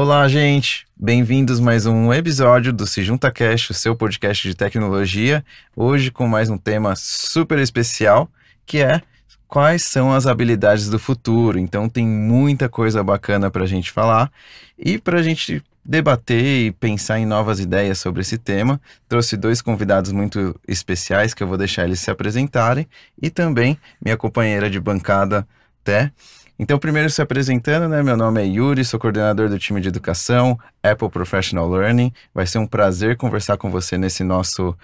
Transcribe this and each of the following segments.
Olá, gente! Bem-vindos mais um episódio do Se Junta Cast, o seu podcast de tecnologia. Hoje com mais um tema super especial, que é quais são as habilidades do futuro. Então tem muita coisa bacana para a gente falar e para a gente debater e pensar em novas ideias sobre esse tema. Trouxe dois convidados muito especiais que eu vou deixar eles se apresentarem e também minha companheira de bancada, Té. Então, primeiro se apresentando, né? Meu nome é Yuri, sou coordenador do time de educação Apple Professional Learning. Vai ser um prazer conversar com você nesse nosso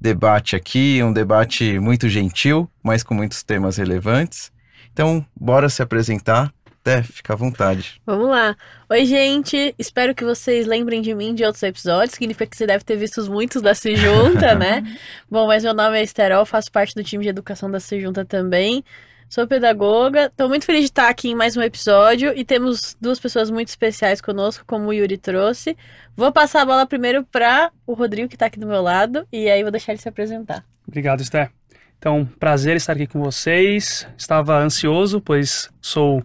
debate aqui, um debate muito gentil, mas com muitos temas relevantes. Então, bora se apresentar. Até, fica à vontade. Vamos lá. Oi, gente. Espero que vocês lembrem de mim de outros episódios. Significa que você deve ter visto muitos da Se Junta, né? Bom, mas meu nome é Esterol, faço parte do time de educação da Se Junta também. Sou pedagoga. Estou muito feliz de estar aqui em mais um episódio e temos duas pessoas muito especiais conosco, como o Yuri trouxe. Vou passar a bola primeiro para o Rodrigo, que está aqui do meu lado, e aí vou deixar ele se apresentar. Obrigado, Esther. Então, prazer estar aqui com vocês. Estava ansioso, pois sou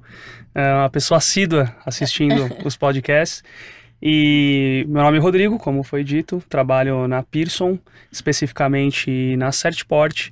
é, uma pessoa assídua assistindo os podcasts. E meu nome é Rodrigo, como foi dito, trabalho na Pearson, especificamente na Certport.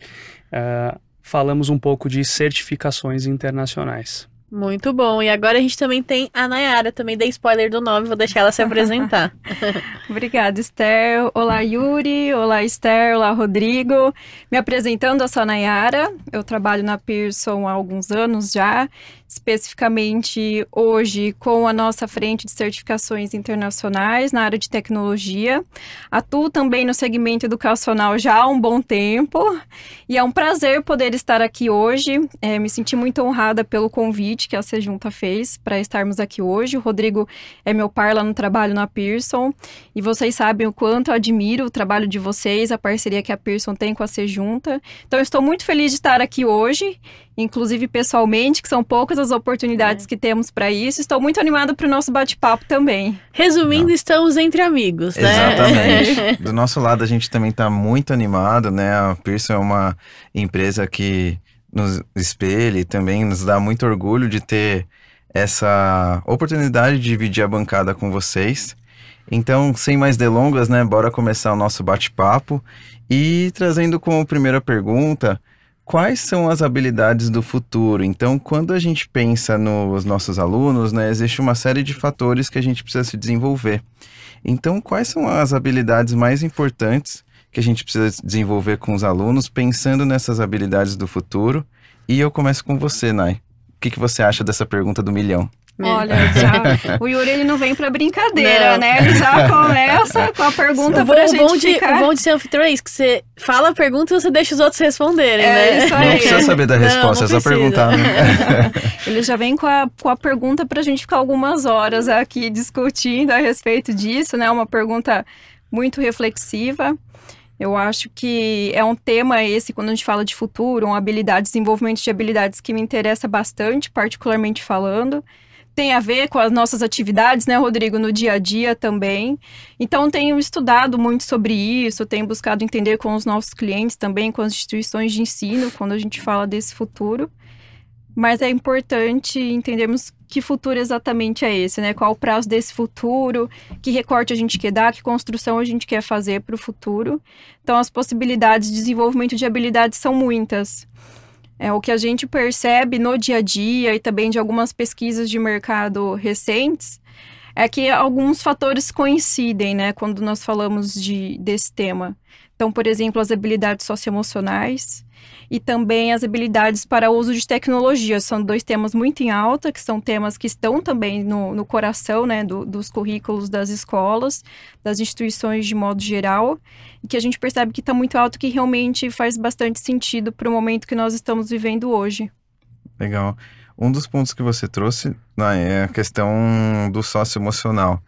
Uh, falamos um pouco de certificações internacionais. Muito bom. E agora a gente também tem a Nayara, também dei spoiler do nome, vou deixar ela se apresentar. Obrigada, Esther. Olá, Yuri. Olá, Esther. Olá, Rodrigo. Me apresentando, eu sou a Nayara. Eu trabalho na Pearson há alguns anos já especificamente hoje com a nossa frente de certificações internacionais na área de tecnologia. Atuo também no segmento educacional já há um bom tempo e é um prazer poder estar aqui hoje. É, me senti muito honrada pelo convite que a Sejunta fez para estarmos aqui hoje. O Rodrigo é meu par lá no trabalho na Pearson e vocês sabem o quanto eu admiro o trabalho de vocês, a parceria que a Pearson tem com a Sejunta. Então, estou muito feliz de estar aqui hoje inclusive pessoalmente, que são poucas as oportunidades é. que temos para isso. Estou muito animada para o nosso bate-papo também. Resumindo, Não. estamos entre amigos, né? Exatamente. Do nosso lado, a gente também está muito animado, né? A Pearson é uma empresa que nos espelha e também nos dá muito orgulho de ter essa oportunidade de dividir a bancada com vocês. Então, sem mais delongas, né, bora começar o nosso bate-papo e trazendo como primeira pergunta, quais são as habilidades do futuro? Então, quando a gente pensa nos nossos alunos, né, existe uma série de fatores que a gente precisa se desenvolver. Então, quais são as habilidades mais importantes que a gente precisa desenvolver com os alunos, pensando nessas habilidades do futuro? E eu começo com você, Nai. O que, que você acha dessa pergunta do milhão? Olha, já, o Yuri ele não vem pra brincadeira, não. né? Ele já começa com a pergunta pra gente bom de, ficar... O bom de ser anfitrião é isso, que você fala a pergunta e você deixa os outros responderem, é, né? Isso aí. Não precisa saber da resposta, não, não é só perguntar. Né? ele já vem com a, com a pergunta pra gente ficar algumas horas aqui discutindo a respeito disso, né? Uma pergunta muito reflexiva. Eu acho que é um tema esse, quando a gente fala de futuro, uma habilidade, desenvolvimento de habilidades que me interessa bastante, particularmente falando tem a ver com as nossas atividades, né, Rodrigo, no dia a dia também. Então, tenho estudado muito sobre isso, tenho buscado entender com os nossos clientes também, com as instituições de ensino, quando a gente fala desse futuro. Mas é importante entendermos que futuro exatamente é esse, né? Qual o prazo desse futuro, que recorte a gente quer dar, que construção a gente quer fazer para o futuro. Então, as possibilidades de desenvolvimento de habilidades são muitas. É, o que a gente percebe no dia a dia e também de algumas pesquisas de mercado recentes é que alguns fatores coincidem, né, quando nós falamos de, desse tema. Então, por exemplo, as habilidades socioemocionais, e também as habilidades para uso de tecnologia. São dois temas muito em alta, que são temas que estão também no, no coração né, do, dos currículos das escolas, das instituições de modo geral, e que a gente percebe que está muito alto, que realmente faz bastante sentido para o momento que nós estamos vivendo hoje. Legal. Um dos pontos que você trouxe né, é a questão do socioemocional.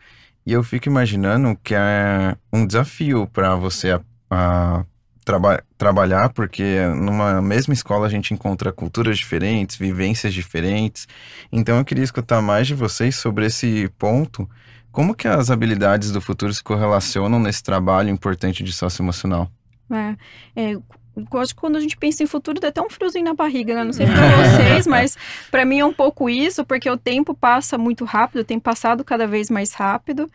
E eu fico imaginando que é um desafio para você a, a traba trabalhar, porque numa mesma escola a gente encontra culturas diferentes, vivências diferentes. Então eu queria escutar mais de vocês sobre esse ponto. Como que as habilidades do futuro se correlacionam nesse trabalho importante de socioemocional? É, é, eu acho que quando a gente pensa em futuro dá até um friozinho na barriga, né? Não sei pra vocês, mas para mim é um pouco isso, porque o tempo passa muito rápido, tem passado cada vez mais rápido.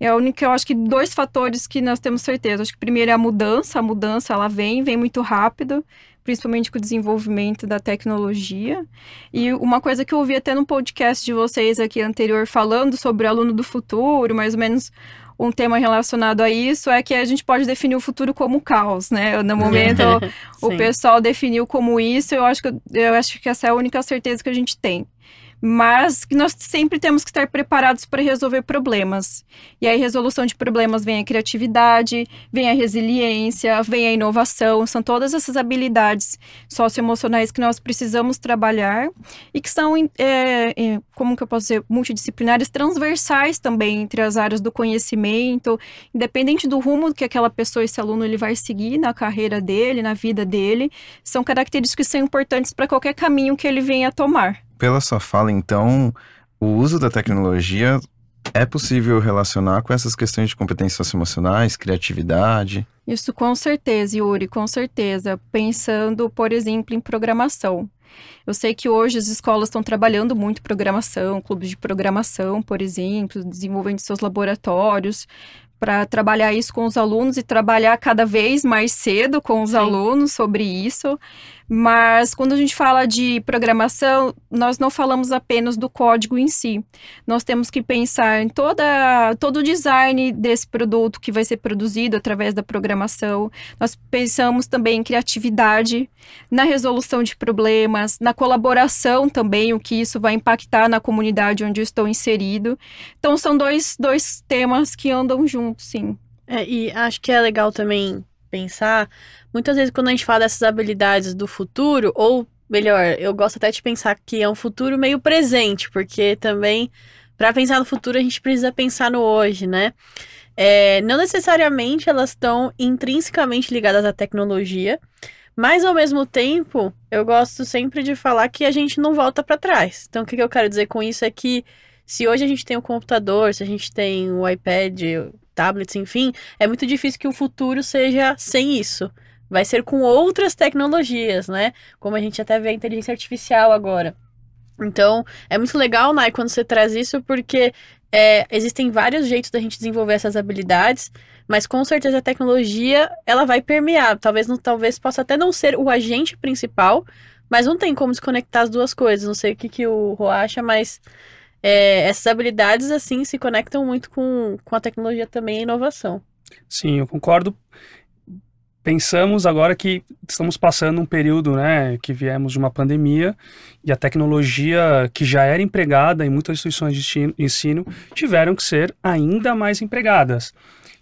É a única, eu acho que dois fatores que nós temos certeza. Acho que primeiro é a mudança, a mudança ela vem, vem muito rápido, principalmente com o desenvolvimento da tecnologia. E uma coisa que eu ouvi até no podcast de vocês aqui anterior falando sobre o aluno do futuro, mais ou menos um tema relacionado a isso é que a gente pode definir o futuro como caos, né? No momento o pessoal definiu como isso, eu acho que eu acho que essa é a única certeza que a gente tem mas que nós sempre temos que estar preparados para resolver problemas. E aí, resolução de problemas vem a criatividade, vem a resiliência, vem a inovação, são todas essas habilidades socioemocionais que nós precisamos trabalhar e que são, é, é, como que eu posso dizer, multidisciplinares, transversais também entre as áreas do conhecimento, independente do rumo que aquela pessoa, esse aluno, ele vai seguir na carreira dele, na vida dele, são características que são importantes para qualquer caminho que ele venha a tomar pela sua fala, então, o uso da tecnologia é possível relacionar com essas questões de competências socioemocionais, criatividade? Isso com certeza, Yuri, com certeza. Pensando, por exemplo, em programação. Eu sei que hoje as escolas estão trabalhando muito programação, clubes de programação, por exemplo, desenvolvendo seus laboratórios para trabalhar isso com os alunos e trabalhar cada vez mais cedo com os Sim. alunos sobre isso. Mas quando a gente fala de programação, nós não falamos apenas do código em si. Nós temos que pensar em toda, todo o design desse produto que vai ser produzido através da programação. Nós pensamos também em criatividade, na resolução de problemas, na colaboração também, o que isso vai impactar na comunidade onde eu estou inserido. Então, são dois, dois temas que andam juntos, sim. É, e acho que é legal também pensar, muitas vezes quando a gente fala dessas habilidades do futuro, ou melhor, eu gosto até de pensar que é um futuro meio presente, porque também para pensar no futuro a gente precisa pensar no hoje, né? É, não necessariamente elas estão intrinsecamente ligadas à tecnologia, mas ao mesmo tempo eu gosto sempre de falar que a gente não volta para trás. Então o que eu quero dizer com isso é que se hoje a gente tem o um computador, se a gente tem o um iPad, tablets, enfim, é muito difícil que o futuro seja sem isso. Vai ser com outras tecnologias, né? Como a gente até vê a inteligência artificial agora. Então, é muito legal, Nai, quando você traz isso, porque é, existem vários jeitos da gente desenvolver essas habilidades, mas com certeza a tecnologia ela vai permear. Talvez, não, talvez possa até não ser o agente principal, mas não tem como desconectar as duas coisas. Não sei o que, que o Ro acha, mas é, essas habilidades, assim, se conectam muito com, com a tecnologia também e a inovação. Sim, eu concordo. Pensamos agora que estamos passando um período, né, que viemos de uma pandemia e a tecnologia que já era empregada em muitas instituições de ensino tiveram que ser ainda mais empregadas.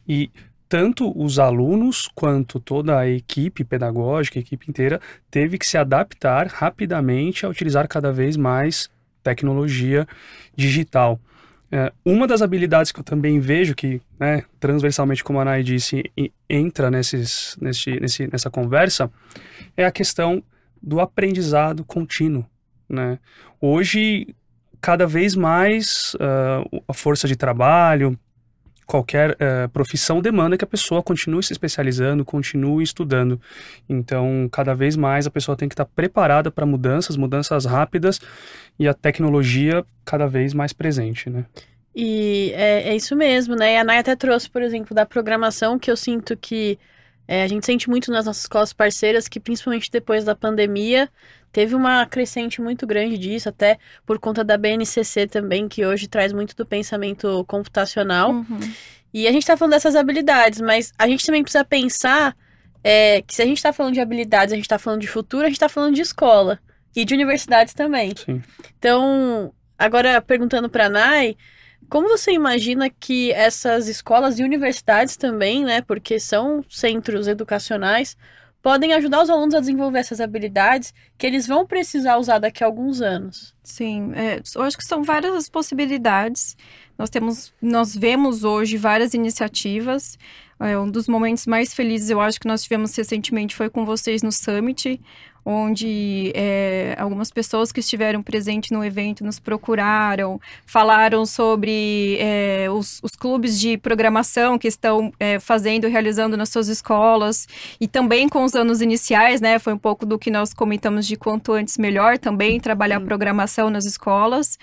E tanto os alunos quanto toda a equipe pedagógica, a equipe inteira, teve que se adaptar rapidamente a utilizar cada vez mais tecnologia digital. É, uma das habilidades que eu também vejo que, né, transversalmente, como a Nai disse, entra nesses, nesse, nesse, nessa conversa, é a questão do aprendizado contínuo. Né? Hoje, cada vez mais, uh, a força de trabalho, qualquer uh, profissão demanda que a pessoa continue se especializando, continue estudando. Então, cada vez mais a pessoa tem que estar preparada para mudanças, mudanças rápidas e a tecnologia cada vez mais presente, né? E é, é isso mesmo, né? E a Naya até trouxe, por exemplo, da programação, que eu sinto que é, a gente sente muito nas nossas escolas parceiras que, principalmente depois da pandemia, teve uma crescente muito grande disso, até por conta da BNCC também, que hoje traz muito do pensamento computacional. Uhum. E a gente está falando dessas habilidades, mas a gente também precisa pensar é, que se a gente está falando de habilidades, a gente está falando de futuro, a gente está falando de escola e de universidades também. Sim. Então, agora perguntando para a Nai, como você imagina que essas escolas e universidades também, né, porque são centros educacionais, podem ajudar os alunos a desenvolver essas habilidades que eles vão precisar usar daqui a alguns anos? Sim, é, eu acho que são várias as possibilidades. Nós temos, nós vemos hoje várias iniciativas É, um dos momentos mais felizes, eu acho que nós tivemos recentemente foi com vocês no Summit, onde é, algumas pessoas que estiveram presentes no evento nos procuraram, falaram sobre é, os, os, clubes de programação que estão é, fazendo realizando nas suas escolas, e também com os anos iniciais, né? Foi um pouco do que nós comentamos de quanto antes melhor também trabalhar programação nas escolas.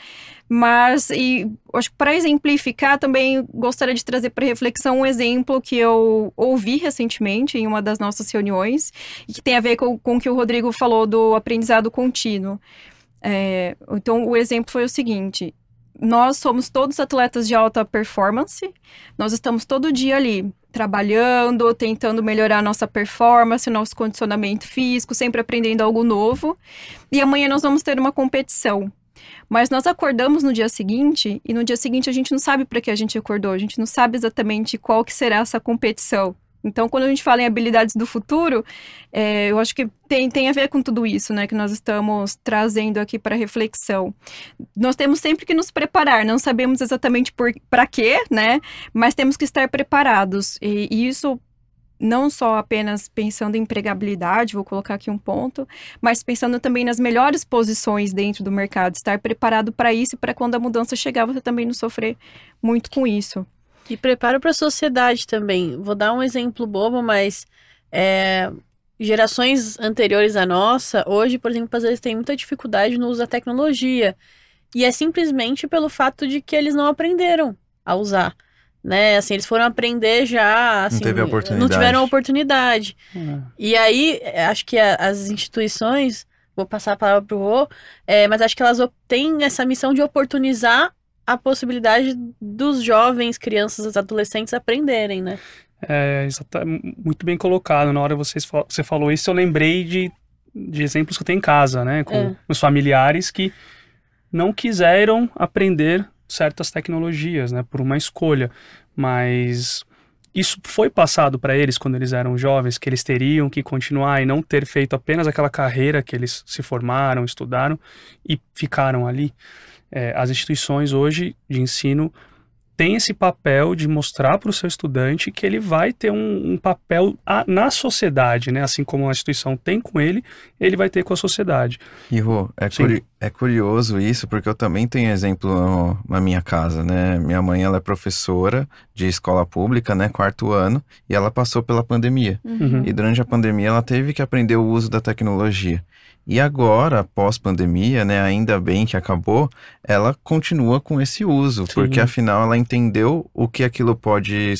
Mas, e acho que para exemplificar, também gostaria de trazer para reflexão um exemplo que eu ouvi recentemente em uma das nossas reuniões, e que tem a ver com, com o que o Rodrigo falou do aprendizado contínuo. É, então, o exemplo foi o seguinte: nós somos todos atletas de alta performance, nós estamos todo dia ali trabalhando, tentando melhorar nossa performance, nosso condicionamento físico, sempre aprendendo algo novo. E amanhã nós vamos ter uma competição. Mas nós acordamos no dia seguinte e no dia seguinte a gente não sabe para que a gente acordou, a gente não sabe exatamente qual que será essa competição. Então, quando a gente fala em habilidades do futuro, é, eu acho que tem, tem a ver com tudo isso, né, que nós estamos trazendo aqui para reflexão. Nós temos sempre que nos preparar, não sabemos exatamente para quê, né, mas temos que estar preparados. E, e isso não só apenas pensando em empregabilidade, vou colocar aqui um ponto, mas pensando também nas melhores posições dentro do mercado, estar preparado para isso para quando a mudança chegar você também não sofrer muito com isso. E preparo para a sociedade também. Vou dar um exemplo bobo, mas é, gerações anteriores à nossa, hoje, por exemplo, às vezes têm muita dificuldade no uso da tecnologia. E é simplesmente pelo fato de que eles não aprenderam a usar né? Assim, eles foram aprender já, assim, não, não tiveram oportunidade. Uhum. E aí, acho que a, as instituições, vou passar a palavra para o Rô, é, mas acho que elas têm essa missão de oportunizar a possibilidade dos jovens, crianças, adolescentes aprenderem, né? É, muito bem colocado. Na hora que vocês, você falou isso, eu lembrei de, de exemplos que eu tenho em casa, né? Com é. os familiares que não quiseram aprender certas tecnologias, né, por uma escolha, mas isso foi passado para eles quando eles eram jovens, que eles teriam que continuar e não ter feito apenas aquela carreira que eles se formaram, estudaram e ficaram ali. É, as instituições hoje de ensino tem esse papel de mostrar para o seu estudante que ele vai ter um, um papel a, na sociedade, né? Assim como a instituição tem com ele, ele vai ter com a sociedade. E, Rô, é, curi é curioso isso, porque eu também tenho exemplo no, na minha casa, né? Minha mãe, ela é professora de escola pública, né? Quarto ano, e ela passou pela pandemia. Uhum. E durante a pandemia, ela teve que aprender o uso da tecnologia. E agora, pós-pandemia, né, ainda bem que acabou, ela continua com esse uso, Sim. porque afinal ela entendeu o que aquilo pode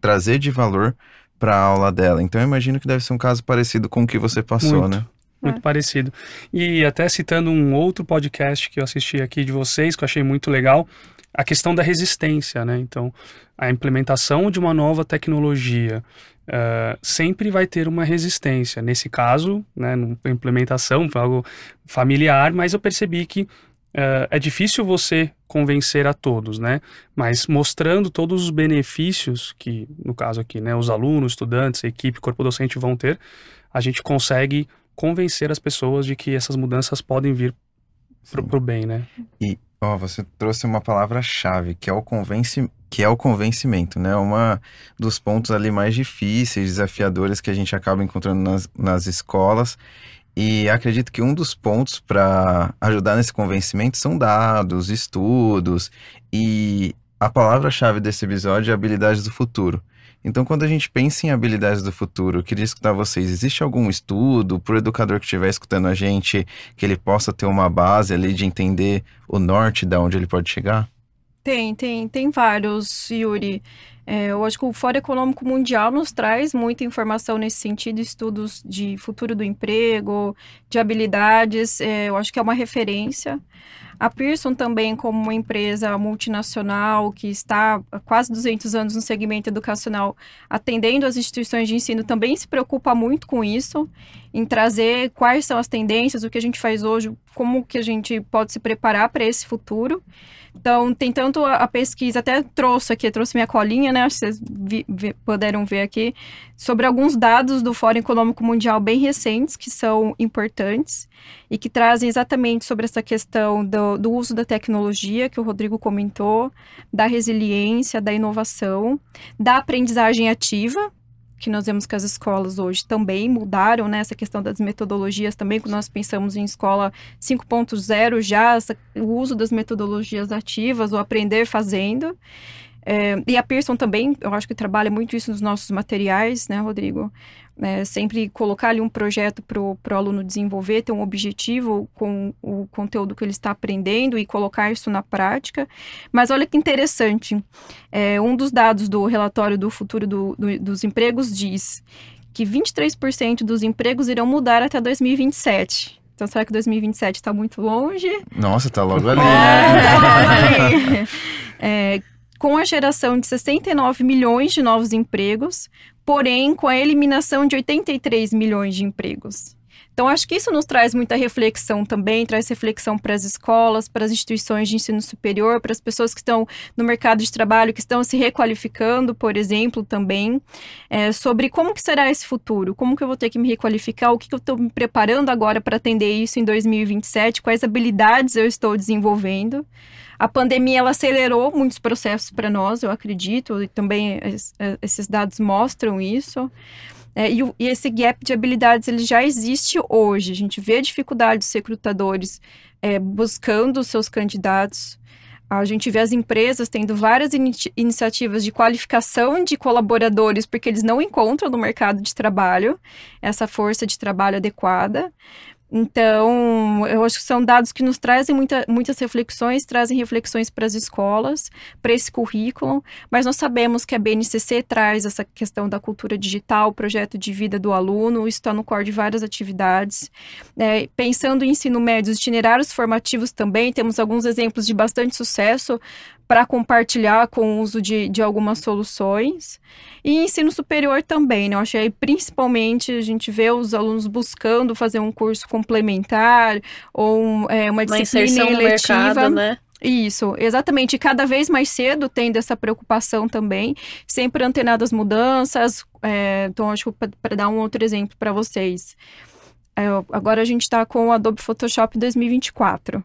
trazer de valor para a aula dela. Então eu imagino que deve ser um caso parecido com o que você passou, Muito. né? Muito é. parecido. E até citando um outro podcast que eu assisti aqui de vocês, que eu achei muito legal, a questão da resistência, né? Então, a implementação de uma nova tecnologia uh, sempre vai ter uma resistência. Nesse caso, né, a implementação foi algo familiar, mas eu percebi que uh, é difícil você convencer a todos, né? Mas mostrando todos os benefícios que, no caso aqui, né, os alunos, estudantes, equipe, corpo docente vão ter, a gente consegue convencer as pessoas de que essas mudanças podem vir para o bem, né? E Ó, você trouxe uma palavra-chave, que é o convence, que é o convencimento, né? Uma dos pontos ali mais difíceis, desafiadores que a gente acaba encontrando nas, nas escolas. E acredito que um dos pontos para ajudar nesse convencimento são dados, estudos e a palavra-chave desse episódio é habilidades do futuro. Então, quando a gente pensa em habilidades do futuro, eu queria escutar vocês. Existe algum estudo para o educador que estiver escutando a gente que ele possa ter uma base ali de entender o norte de onde ele pode chegar? Tem, tem, tem vários, Yuri. É, eu acho que o Fórum Econômico Mundial nos traz muita informação nesse sentido, estudos de futuro do emprego, de habilidades, é, eu acho que é uma referência. A Pearson também, como uma empresa multinacional que está há quase 200 anos no segmento educacional, atendendo as instituições de ensino, também se preocupa muito com isso, em trazer quais são as tendências, o que a gente faz hoje, como que a gente pode se preparar para esse futuro. Então, tem tanto a, pesquisa, até trouxe aqui, trouxe minha colinha, né? Acho que vocês vi, vi, puderam ver aqui, sobre alguns dados do Fórum Econômico Mundial bem recentes, que são importantes e que trazem exatamente sobre essa questão do, do uso da tecnologia, que o Rodrigo comentou, da resiliência, da inovação, da aprendizagem ativa, que nós vemos que as escolas hoje também mudaram, né? Essa questão das metodologias também, quando nós pensamos em escola 5.0 já, essa, o uso das metodologias ativas, o aprender fazendo. É, e a Pearson também, eu acho que trabalha muito isso nos nossos materiais, né, Rodrigo? É, sempre colocar ali um projeto para o aluno desenvolver, ter um objetivo com o conteúdo que ele está aprendendo e colocar isso na prática. Mas olha que interessante, é, um dos dados do relatório do futuro do, do, dos empregos diz que 23% dos empregos irão mudar até 2027. Então, será que 2027 está muito longe? Nossa, está logo ali. É, né? tá logo ali. É, com a geração de 69 milhões de novos empregos, porém com a eliminação de 83 milhões de empregos. Então, acho que isso nos traz muita reflexão também, traz reflexão para as escolas, para as instituições de ensino superior, para as pessoas que estão no mercado de trabalho, que estão se requalificando, por exemplo, também, é, sobre como que será esse futuro, como que eu vou ter que me requalificar, o que, que eu estou me preparando agora para atender isso em 2027, quais habilidades eu estou desenvolvendo. A pandemia ela acelerou muitos processos para nós, eu acredito, e também esses dados mostram isso. É, e, e, esse gap de habilidades ele já existe hoje. A gente vê a dificuldade dos recrutadores é, buscando os seus candidatos. A gente vê as empresas tendo várias in iniciativas de qualificação de colaboradores porque eles não encontram no mercado de trabalho essa força de trabalho adequada. Então, eu acho que são dados que nos trazem muita, muitas reflexões, trazem reflexões para as escolas, para esse currículo, mas nós sabemos que a BNCC traz essa questão da cultura digital, projeto de vida do aluno, isso está no core de várias atividades. É, pensando em ensino médio, os itinerários formativos também, temos alguns exemplos de bastante sucesso para compartilhar com o uso de, de algumas soluções. E ensino superior também, né? Eu achei principalmente a gente vê os alunos buscando fazer um curso complementar ou é, uma disciplina uma eletiva. Mercado, né? Isso, exatamente. Cada vez mais cedo tendo essa preocupação também, sempre antenado às mudanças. É, então, acho que para dar um outro exemplo para vocês. É, agora a gente está com o Adobe Photoshop 2024.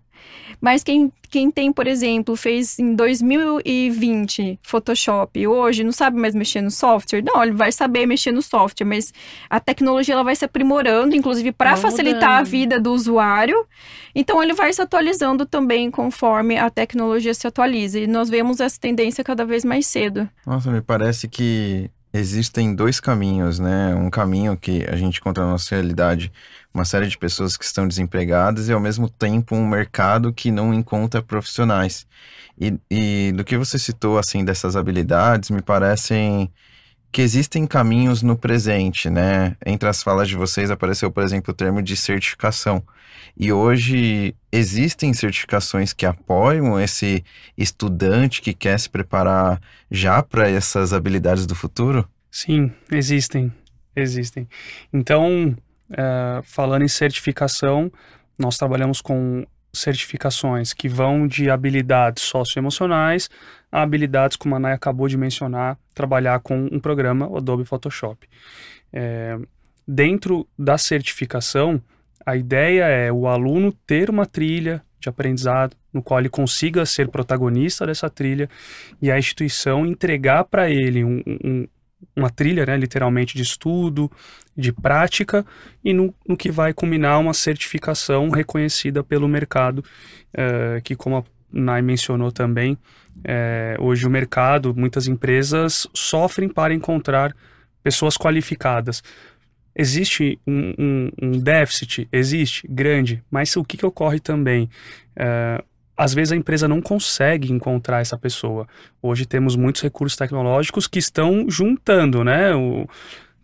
Mas quem, quem tem, por exemplo, fez em 2020 Photoshop hoje não sabe mais mexer no software? Não, ele vai saber mexer no software, mas a tecnologia ela vai se aprimorando, inclusive para facilitar mudando. a vida do usuário. Então ele vai se atualizando também conforme a tecnologia se atualiza. E nós vemos essa tendência cada vez mais cedo. Nossa, me parece que existem dois caminhos, né? Um caminho que a gente encontra na nossa realidade uma série de pessoas que estão desempregadas e ao mesmo tempo um mercado que não encontra profissionais. E, e do que você citou assim dessas habilidades, me parecem que existem caminhos no presente, né? Entre as falas de vocês apareceu, por exemplo, o termo de certificação. E hoje existem certificações que apoiam esse estudante que quer se preparar já para essas habilidades do futuro? Sim, existem. Existem. Então, é, falando em certificação, nós trabalhamos com certificações que vão de habilidades socioemocionais a habilidades, como a Nay acabou de mencionar, trabalhar com um programa Adobe Photoshop. É, dentro da certificação, a ideia é o aluno ter uma trilha de aprendizado no qual ele consiga ser protagonista dessa trilha e a instituição entregar para ele um, um, uma trilha, né, literalmente, de estudo, de prática, e no, no que vai culminar uma certificação reconhecida pelo mercado, é, que, como a Nai mencionou também, é, hoje o mercado, muitas empresas sofrem para encontrar pessoas qualificadas. Existe um, um, um déficit? Existe, grande, mas o que, que ocorre também? É, às vezes a empresa não consegue encontrar essa pessoa. Hoje temos muitos recursos tecnológicos que estão juntando, né? O,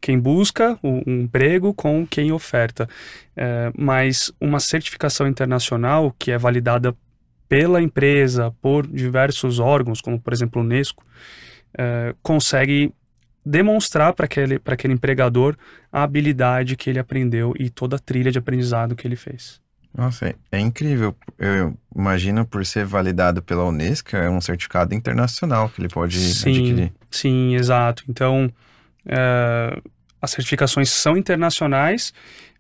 quem busca o, um emprego com quem oferta. É, mas uma certificação internacional que é validada pela empresa, por diversos órgãos, como por exemplo o Unesco, é, consegue demonstrar para aquele, aquele empregador a habilidade que ele aprendeu e toda a trilha de aprendizado que ele fez. Nossa, é, é incrível. Eu imagino por ser validado pela Unesco, é um certificado internacional que ele pode sim, adquirir. Sim, exato. Então, é, as certificações são internacionais,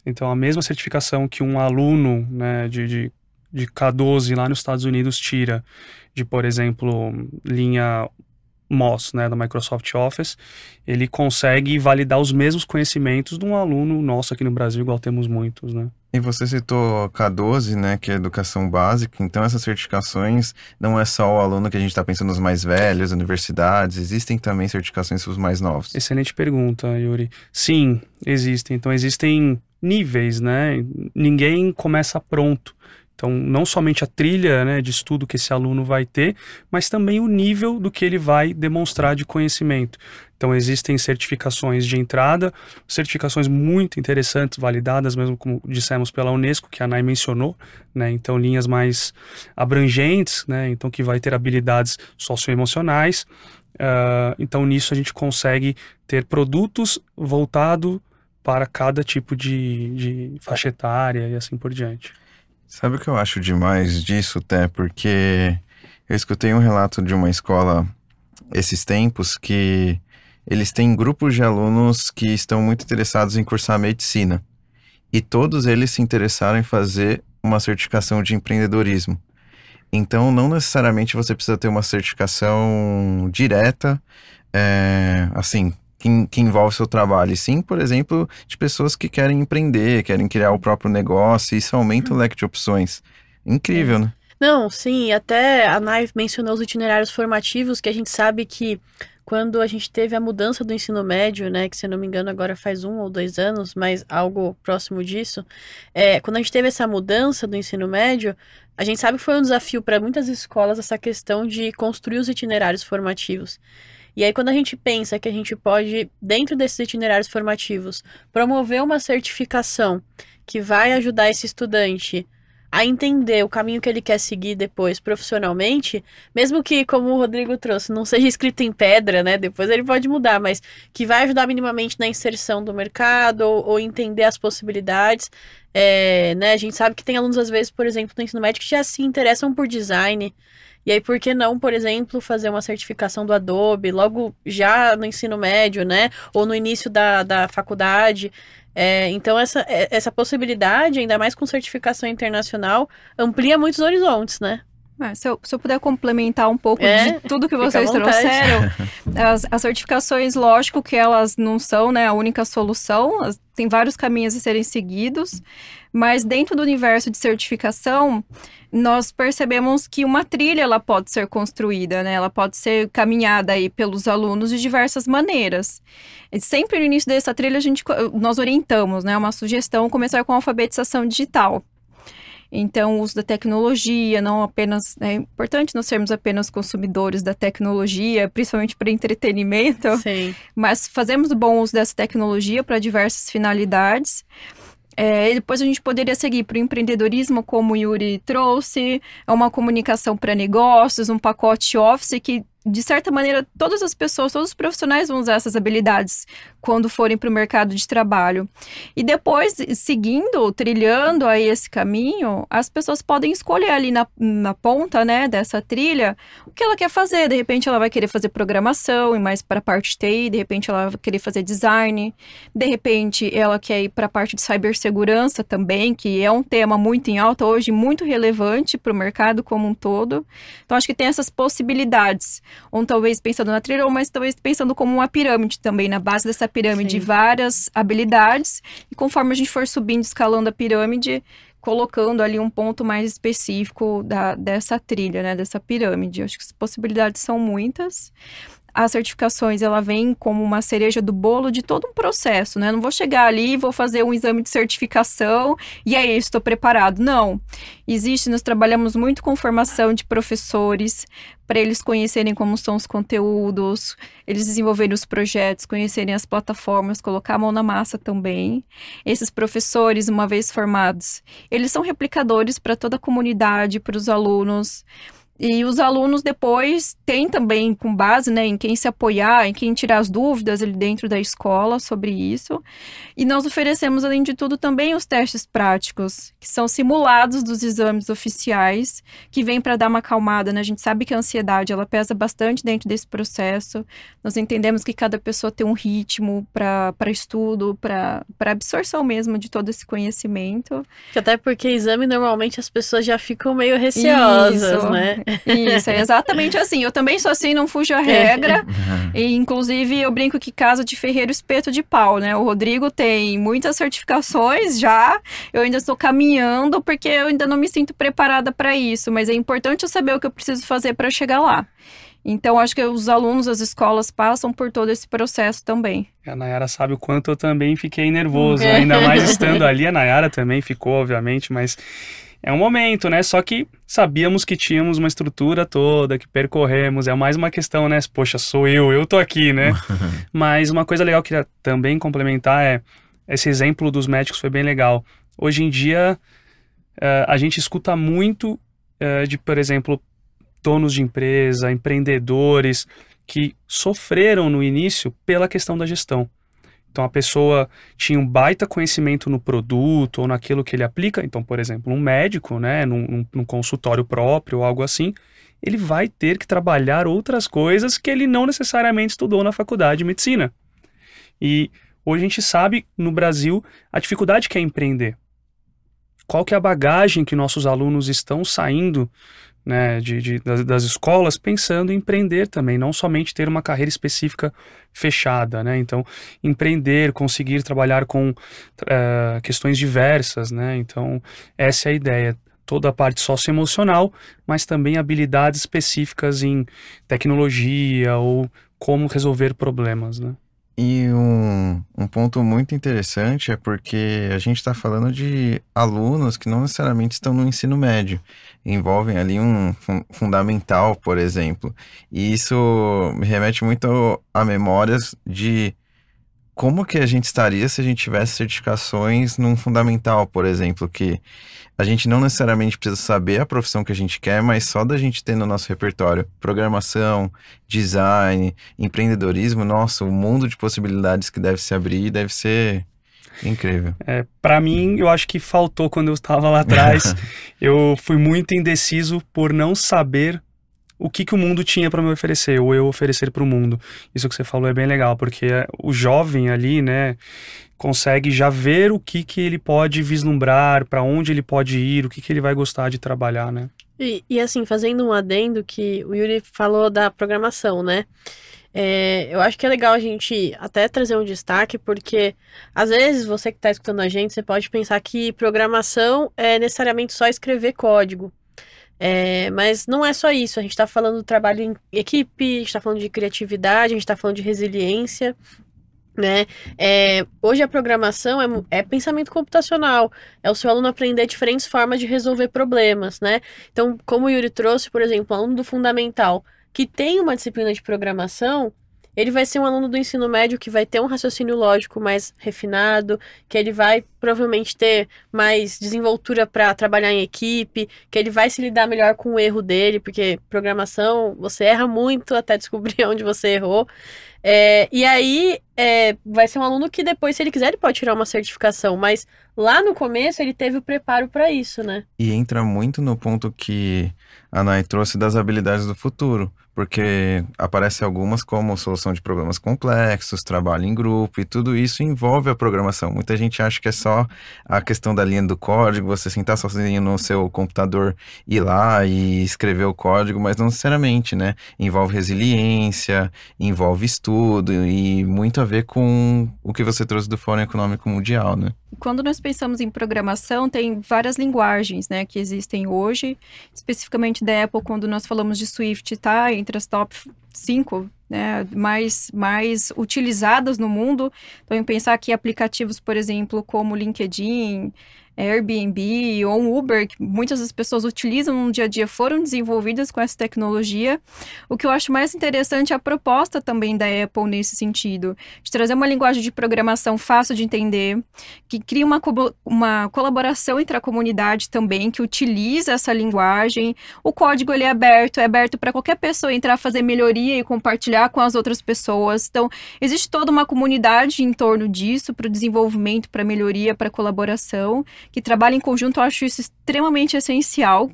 então a mesma certificação que um aluno né, de, de, de K12 lá nos Estados Unidos tira, de, por exemplo, linha MOS, né, da Microsoft Office, ele consegue validar os mesmos conhecimentos de um aluno nosso aqui no Brasil, igual temos muitos, né. E você citou K12, né, que é educação básica, então essas certificações não é só o aluno que a gente está pensando nos mais velhos, universidades, existem também certificações para os mais novos? Excelente pergunta, Yuri. Sim, existem. Então existem níveis, né? Ninguém começa pronto. Então, não somente a trilha né, de estudo que esse aluno vai ter, mas também o nível do que ele vai demonstrar de conhecimento. Então, existem certificações de entrada, certificações muito interessantes, validadas mesmo, como dissemos, pela Unesco, que a Nai mencionou, né? Então, linhas mais abrangentes, né? Então, que vai ter habilidades socioemocionais. Uh, então, nisso a gente consegue ter produtos voltados para cada tipo de, de faixa etária e assim por diante. Sabe o que eu acho demais disso, até? Porque eu escutei um relato de uma escola esses tempos que eles têm grupos de alunos que estão muito interessados em cursar medicina. E todos eles se interessaram em fazer uma certificação de empreendedorismo. Então, não necessariamente você precisa ter uma certificação direta, é, assim, que, que envolve seu trabalho, e sim, por exemplo, de pessoas que querem empreender, querem criar o próprio negócio, e isso aumenta o uhum. leque de opções. Incrível, né? Não, sim, até a Nai mencionou os itinerários formativos, que a gente sabe que quando a gente teve a mudança do ensino médio, né, que se não me engano agora faz um ou dois anos, mas algo próximo disso, é, quando a gente teve essa mudança do ensino médio, a gente sabe que foi um desafio para muitas escolas essa questão de construir os itinerários formativos. E aí, quando a gente pensa que a gente pode, dentro desses itinerários formativos, promover uma certificação que vai ajudar esse estudante a entender o caminho que ele quer seguir depois profissionalmente, mesmo que, como o Rodrigo trouxe, não seja escrito em pedra, né? Depois ele pode mudar, mas que vai ajudar minimamente na inserção do mercado ou, ou entender as possibilidades. É, né? A gente sabe que tem alunos, às vezes, por exemplo, no ensino médio que já se interessam por design, e aí, por que não, por exemplo, fazer uma certificação do Adobe logo já no ensino médio, né? Ou no início da, da faculdade. É, então, essa, é, essa possibilidade, ainda mais com certificação internacional, amplia muitos horizontes, né? É, se, eu, se, eu, puder complementar um pouco é, de tudo que vocês trouxeram, as, as, certificações, lógico que elas não são né, a única solução, tem vários caminhos a serem seguidos, mas dentro do universo de certificação, nós percebemos que uma trilha ela pode ser construída, né? Ela pode ser caminhada aí pelos alunos de diversas maneiras. E sempre no início dessa trilha a gente nós orientamos, né, uma sugestão começar com a alfabetização digital. Então, o uso da tecnologia, não apenas. Né, é importante não sermos apenas consumidores da tecnologia, principalmente para entretenimento, Sim. mas fazemos bom uso dessa tecnologia para diversas finalidades. É, depois a gente poderia seguir para o empreendedorismo, como o Yuri trouxe, é uma comunicação para negócios, um pacote Office que de certa maneira, todas as pessoas, todos os profissionais vão usar essas habilidades quando forem para o mercado de trabalho. E depois, seguindo, trilhando aí esse caminho, as pessoas podem escolher ali na, na ponta, né, dessa trilha, o que ela quer fazer. De repente, ela vai querer fazer programação e mais para a parte de TI, de repente, ela vai querer fazer design, de repente, ela quer ir para a parte de cibersegurança também, que é um tema muito em alta hoje, muito relevante para o mercado como um todo. Então, acho que tem essas possibilidades ou talvez pensando na trilha, ou mas talvez pensando como uma pirâmide também, na base dessa pirâmide, Sim. várias habilidades, e conforme a gente for subindo, escalando a pirâmide, colocando ali um ponto mais específico da, dessa trilha, né, dessa pirâmide. Eu acho que as possibilidades são muitas as certificações ela vem como uma cereja do bolo de todo um processo, né? Não vou chegar ali e vou fazer um exame de certificação e aí estou preparado. Não. Existe, nós trabalhamos muito com formação de professores para eles conhecerem como são os conteúdos, eles desenvolverem os projetos, conhecerem as plataformas, colocar a mão na massa também. Esses professores, uma vez formados, eles são replicadores para toda a comunidade, para os alunos E os alunos depois têm também, com base né, em quem se apoiar, em quem tirar as dúvidas ali dentro da escola sobre isso. E nós oferecemos, além de tudo, também os testes práticos, que são simulados dos exames oficiais, que vêm para dar uma acalmada. Né? A gente sabe que a ansiedade ela pesa bastante dentro desse processo. Nós entendemos que cada pessoa tem um ritmo para estudo, para absorção mesmo de todo esse conhecimento. Até porque exame, normalmente, as pessoas já ficam meio receosas, Isso. né? Isso, é exatamente assim. Eu também sou assim, não fujo a regra. E, inclusive, eu brinco que casa de ferreiro espeto de pau, né? O Rodrigo tem muitas certificações já. Eu ainda estou caminhando porque eu ainda não me sinto preparada para isso. Mas é importante eu saber o que eu preciso fazer para chegar lá. Então, acho que os alunos, as escolas passam por todo esse processo também. A Nayara sabe o quanto eu também fiquei nervoso, É. ainda mais estando ali. A Nayara também ficou, obviamente, mas é um momento, né? Só que sabíamos que tínhamos uma estrutura toda, que percorremos. É mais uma questão, né? Poxa, sou eu, eu tô aqui, né? mas uma coisa legal que eu queria também complementar é esse exemplo dos médicos foi bem legal. Hoje em dia, eh, a gente escuta muito eh, de, por exemplo, donos de empresa, empreendedores que sofreram no início pela questão da gestão. Então a pessoa tinha um baita conhecimento no produto ou naquilo que ele aplica. Então, por exemplo, um médico, né, num, num- consultório próprio ou algo assim, ele vai ter que trabalhar outras coisas que ele não necessariamente estudou na faculdade de medicina. E hoje a gente sabe no Brasil a dificuldade que é empreender. Qual que é a bagagem que nossos alunos estão saindo né, de, de- das, das escolas pensando em empreender também, não somente ter uma carreira específica fechada, né? Então, empreender, conseguir trabalhar com eh, questões diversas, né? Então, essa é a ideia. Toda a parte socioemocional, mas também habilidades específicas em tecnologia ou como resolver problemas, né? E um, um ponto muito interessante é porque a gente está falando de alunos que não necessariamente estão no ensino médio, envolvem ali um fun- fundamental, por exemplo. E isso me remete muito a memórias de como que a gente estaria se a gente tivesse certificações num fundamental, por exemplo, que a gente não necessariamente precisa saber a profissão que a gente quer, mas só da gente ter no nosso repertório programação, design, empreendedorismo, nossa, o mundo de possibilidades que deve se abrir deve ser incrível. É, para mim, eu acho que faltou quando eu estava lá atrás. eu fui muito indeciso por não saber o que, que o mundo tinha para me oferecer, ou eu oferecer para o mundo. Isso que você falou é bem legal, porque é, o jovem ali, né, consegue já ver o que, que ele pode vislumbrar, para onde ele pode ir, o que, que ele vai gostar de trabalhar, né? E, e, assim, fazendo um adendo que o Yuri falou da programação, né? É, eu acho que é legal a gente até trazer um destaque, porque às vezes você que está escutando a gente, você pode pensar que programação é necessariamente só escrever código. É, mas não é só isso, a gente está falando do trabalho em equipe, a gente está falando de criatividade, a gente está falando de resiliência, né? É, hoje a programação é, é, pensamento computacional, é o seu aluno aprender diferentes formas de resolver problemas, né? Então, como o Yuri trouxe, por exemplo, um aluno do fundamental que tem uma disciplina de programação, ele vai ser um aluno do ensino médio que vai ter um raciocínio lógico mais refinado, que ele vai provavelmente ter mais desenvoltura para trabalhar em equipe, que ele vai se lidar melhor com o erro dele, porque programação você erra muito até descobrir onde você errou. É, e aí é, vai ser um aluno que depois, se ele quiser, ele pode tirar uma certificação, mas lá no começo ele teve o preparo para isso, né? E entra muito no ponto que a Nai trouxe das habilidades do futuro, porque aparece algumas como solução de problemas complexos, trabalho em grupo, e tudo isso envolve a programação. Muita gente acha que é só a questão da linha do código, você sentar sozinho no seu computador, ir lá e escrever o código, mas não necessariamente, né? Envolve resiliência, envolve estudo e muito a ver com o que você trouxe do Fórum Econômico Mundial, né? Quando nós pensamos em programação, tem várias linguagens, né, que existem hoje, especificamente da Apple, quando nós falamos de Swift, tá entre as top 5, né, mais, mais utilizadas no mundo. Então, em pensar que aplicativos, por exemplo, como LinkedIn, Airbnb ou um Uber, que muitas das pessoas utilizam no dia a dia, foram desenvolvidas com essa tecnologia. O que eu acho mais interessante é a proposta também da Apple nesse sentido, de trazer uma linguagem de programação fácil de entender, que cria uma, uma colaboração entre a comunidade também, que utiliza essa linguagem. O código ele é aberto, é aberto para qualquer pessoa entrar, fazer melhoria e compartilhar com as outras pessoas. Então, existe toda uma comunidade em torno disso, para o desenvolvimento, para melhoria, para colaboração que trabalha em conjunto, eu acho isso extremamente essencial,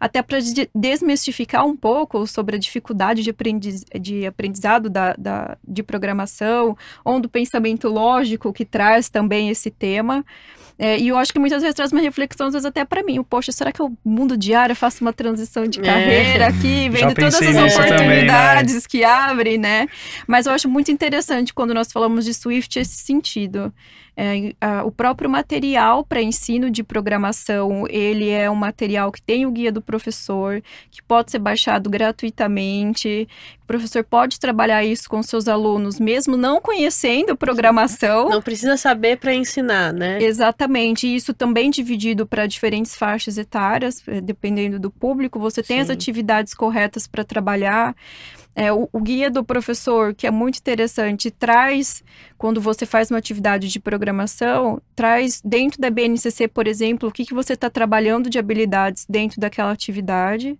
até para desmistificar um pouco sobre a dificuldade de, aprendiz, de aprendizado da, da, de programação, ou do pensamento lógico que traz também esse tema. É, e eu acho que muitas vezes traz uma reflexão, às vezes até para mim. Poxa, será que o mundo diário eu faço uma transição de é. carreira é. aqui, vendo todas as oportunidades também, né? que abre, né? Mas eu acho muito interessante quando nós falamos de Swift esse sentido. É, a, o próprio material para ensino de programação, ele é um material que tem o guia do professor, que pode ser baixado gratuitamente. O professor pode trabalhar isso com seus alunos, mesmo não conhecendo programação. Não precisa saber para ensinar, né? Exatamente. E isso também dividido para diferentes faixas etárias, é, dependendo do público. Você tem Sim. as atividades corretas para trabalhar. É, o, o, guia do professor, que é muito interessante, traz, quando você faz uma atividade de programação, traz dentro da BNCC, por exemplo, o que, que você está trabalhando de habilidades dentro daquela atividade.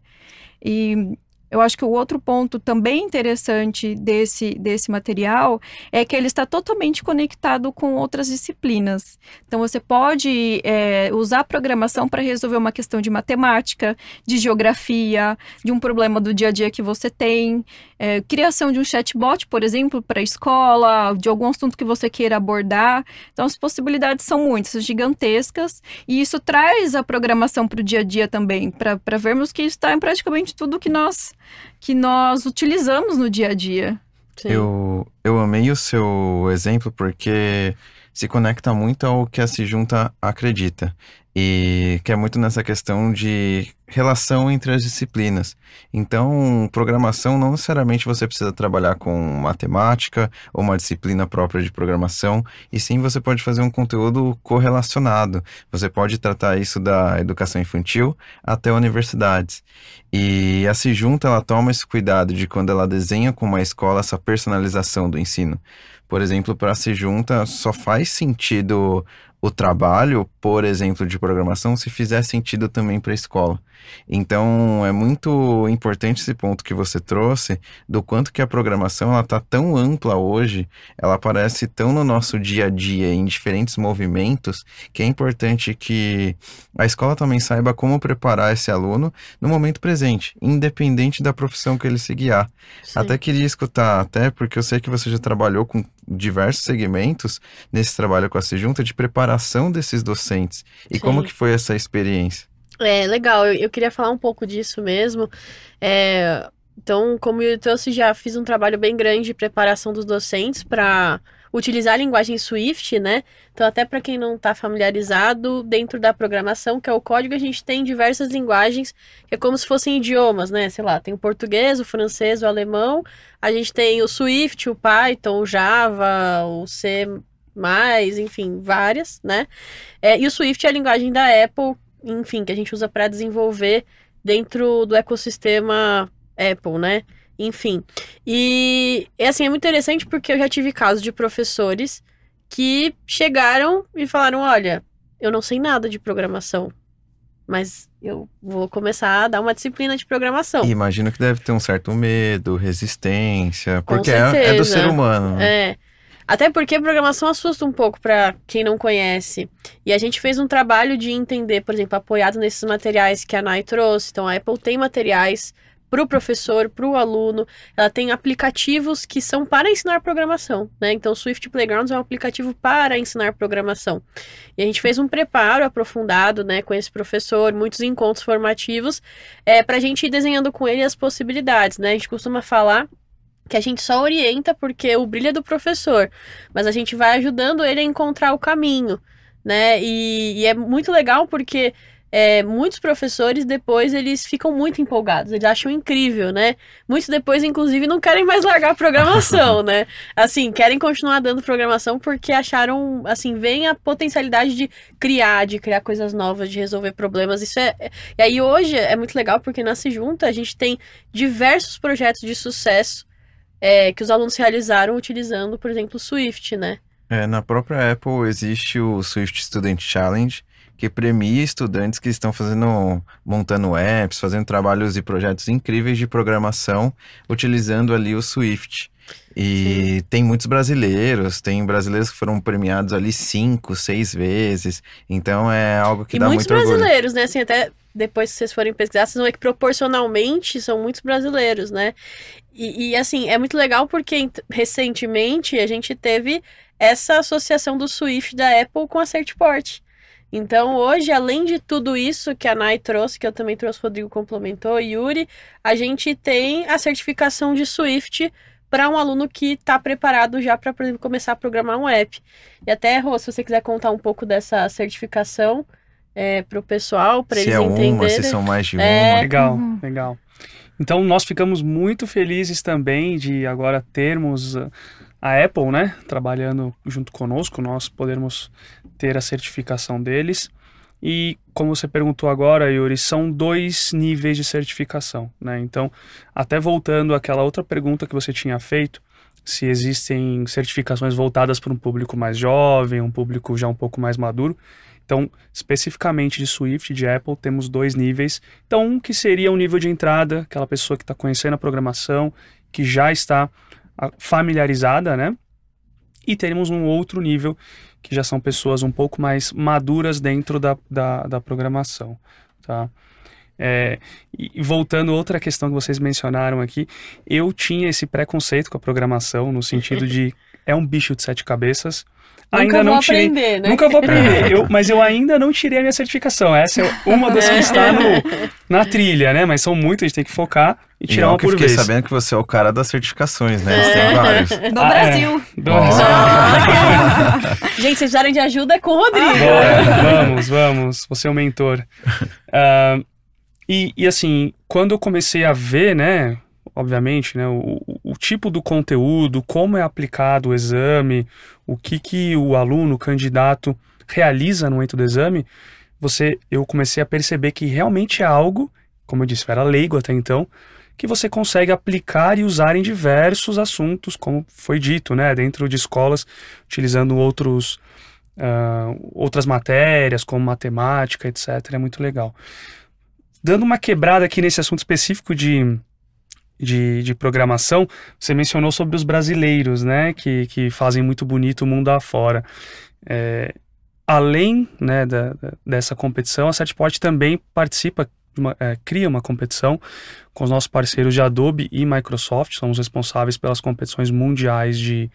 E eu acho que o outro ponto também interessante desse, desse material é que ele está totalmente conectado com outras disciplinas. Então, você pode é, usar a programação para resolver uma questão de matemática, de geografia, de um problema do dia a dia que você tem, é, criação de um chatbot, por exemplo, para a escola, de algum assunto que você queira abordar. Então, as possibilidades são muitas, gigantescas, e isso traz a programação para o dia a dia também, para vermos que está em praticamente tudo que nós que nós utilizamos no dia a dia. Eu, eu amei o seu exemplo porque se conecta muito ao que a Se Junta acredita e que é muito nessa questão de relação entre as disciplinas. Então, programação não necessariamente você precisa trabalhar com matemática ou uma disciplina própria de programação, e sim você pode fazer um conteúdo correlacionado. Você pode tratar isso da educação infantil até universidades. E a Se Junta, ela toma esse cuidado de quando ela desenha com uma escola essa personalização do ensino. Por exemplo, para a Se Junta, só faz sentido o trabalho, por exemplo, de programação, se fizer sentido também para a escola. Então, é muito importante esse ponto que você trouxe do quanto que a programação ela está tão ampla hoje, ela aparece tão no nosso dia a dia, em diferentes movimentos, que é importante que a escola também saiba como preparar esse aluno no momento presente, independente da profissão que ele se guiar. Sim. Até queria escutar, até porque eu sei que você já trabalhou com diversos segmentos nesse trabalho com a Sejunta de preparação desses docentes. E Sim. como que foi essa experiência? É, legal. Eu, eu, queria falar um pouco disso mesmo. É, então, como eu trouxe, já fiz um trabalho bem grande de preparação dos docentes para utilizar a linguagem Swift, né? Então, até para quem não está familiarizado, dentro da programação, que é o código, a gente tem diversas linguagens, que é como se fossem idiomas, né? Sei lá, tem o português, o francês, o alemão, a gente tem o Swift, o Python, o Java, o C, enfim, várias, né? É, e o Swift é a linguagem da Apple, enfim, que a gente usa para desenvolver dentro do ecossistema Apple, né? Enfim. E é assim, é muito interessante porque eu já tive casos de professores que chegaram e falaram: olha, eu não sei nada de programação, mas eu vou começar a dar uma disciplina de programação. E imagino que deve ter um certo medo, resistência, porque é, é, do ser humano. Né? É. Até porque programação assusta um pouco para quem não conhece. E a gente fez um trabalho de entender, por exemplo, apoiado nesses materiais que a Nai trouxe. Então a Apple tem materiais para o professor, para o aluno. Ela tem aplicativos que são para ensinar programação, né? Então, Swift Playgrounds é um aplicativo para ensinar programação. E a gente fez um preparo aprofundado, né, com esse professor, muitos encontros formativos, é, para a gente ir desenhando com ele as possibilidades, né? A gente costuma falar que a gente só orienta porque o brilho é do professor, mas a gente vai ajudando ele a encontrar o caminho, né? E, e é muito legal porque é, muitos professores depois eles ficam muito empolgados, eles acham incrível, né? Muitos depois, inclusive, não querem mais largar a programação, né? Assim, querem continuar dando programação porque acharam, assim, vem a potencialidade de criar, de criar coisas novas, de resolver problemas. Isso é. E aí hoje é muito legal porque na Junta a gente tem diversos projetos de sucesso é, que os alunos realizaram utilizando, por exemplo, o Swift, né? É, na própria Apple existe o Swift Student Challenge, que premia estudantes que estão fazendo, montando apps, fazendo trabalhos e projetos incríveis de programação, utilizando ali o Swift. E Sim. tem muitos brasileiros, tem brasileiros que foram premiados ali cinco, seis vezes. Então é algo que e dá muito orgulho. muitos brasileiros, né? Assim, até depois que vocês forem pesquisar, vocês vão ver que proporcionalmente são muitos brasileiros, né? E, e assim, é muito legal porque recentemente a gente teve essa associação do Swift da Apple com a Certport. Então, hoje, além de tudo isso que a Nai trouxe, que eu também trouxe, o Rodrigo complementou, Yuri, a gente tem a certificação de Swift para um aluno que está preparado já para, por exemplo, começar a programar um app. E até, Rô, se você quiser contar um pouco dessa certificação é, para o pessoal, para eles é entenderem. Uma, se são mais de é... uma. Legal, uhum. legal. Então, nós ficamos muito felizes também de agora termos a Apple, né, trabalhando junto conosco, nós podermos ter a certificação deles. E como você perguntou agora, Yuri, são dois níveis de certificação, né? Então, até voltando àquela outra pergunta que você tinha feito, se existem certificações voltadas para um público mais jovem, um público já um pouco mais maduro. Então, especificamente de Swift, de Apple, temos dois níveis. Então, um que seria um nível de entrada, aquela pessoa que está conhecendo a programação, que já está familiarizada, né? E teremos um outro nível, que já são pessoas um pouco mais maduras dentro da, da, da programação, tá? É, e voltando outra questão que vocês mencionaram aqui, eu tinha esse preconceito com a programação, no sentido de é um bicho de sete cabeças, Ainda não tirei. Aprender, né? Nunca vou aprender. eu, mas eu ainda não tirei a minha certificação. Essa é uma das que está no, na trilha, né? Mas são muitas, a gente tem que focar e tirar e uma por fiquei vez. sabendo que você é o cara das certificações, né? Você tem vários. Do ah, Brasil. É. Do Brasil. gente, vocês precisarem de ajuda é com o Rodrigo. vamos, vamos. Você é o mentor. Uh, e, e assim, quando eu comecei a ver, né? obviamente, né, o, o, tipo do conteúdo, como é aplicado o exame, o que, que o aluno, o candidato realiza no momento do exame, você, eu comecei a perceber que realmente é algo, como eu disse, era leigo até então, que você consegue aplicar e usar em diversos assuntos, como foi dito, né, dentro de escolas, utilizando outros, uh, outras matérias, como matemática, etc. É muito legal. Dando uma quebrada aqui nesse assunto específico de de, de programação, você mencionou sobre os brasileiros, né, que, que fazem muito bonito o mundo afora. É, além né, da, dessa competição, a Setport também participa, uma, é, cria uma competição com os nossos parceiros de Adobe e Microsoft, somos responsáveis pelas competições mundiais de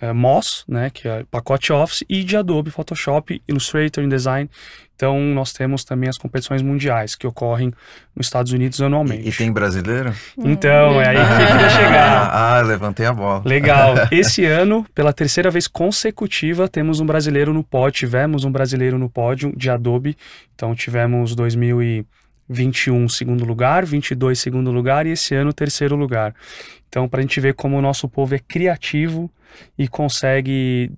é, MOS, né, que é pacote Office, e de Adobe Photoshop, Illustrator, InDesign. Então, nós temos também as competições mundiais que ocorrem nos Estados Unidos anualmente. E, e tem brasileiro? Então, é aí que eu queria chegar. Ah, levantei a bola. Legal. Esse ano, pela terceira vez consecutiva, temos um brasileiro no pódio. Tivemos um brasileiro no pódio de Adobe. Então, tivemos 2021 segundo lugar, 22 segundo lugar e esse ano terceiro lugar. Então, para a gente ver como o nosso povo é criativo e consegue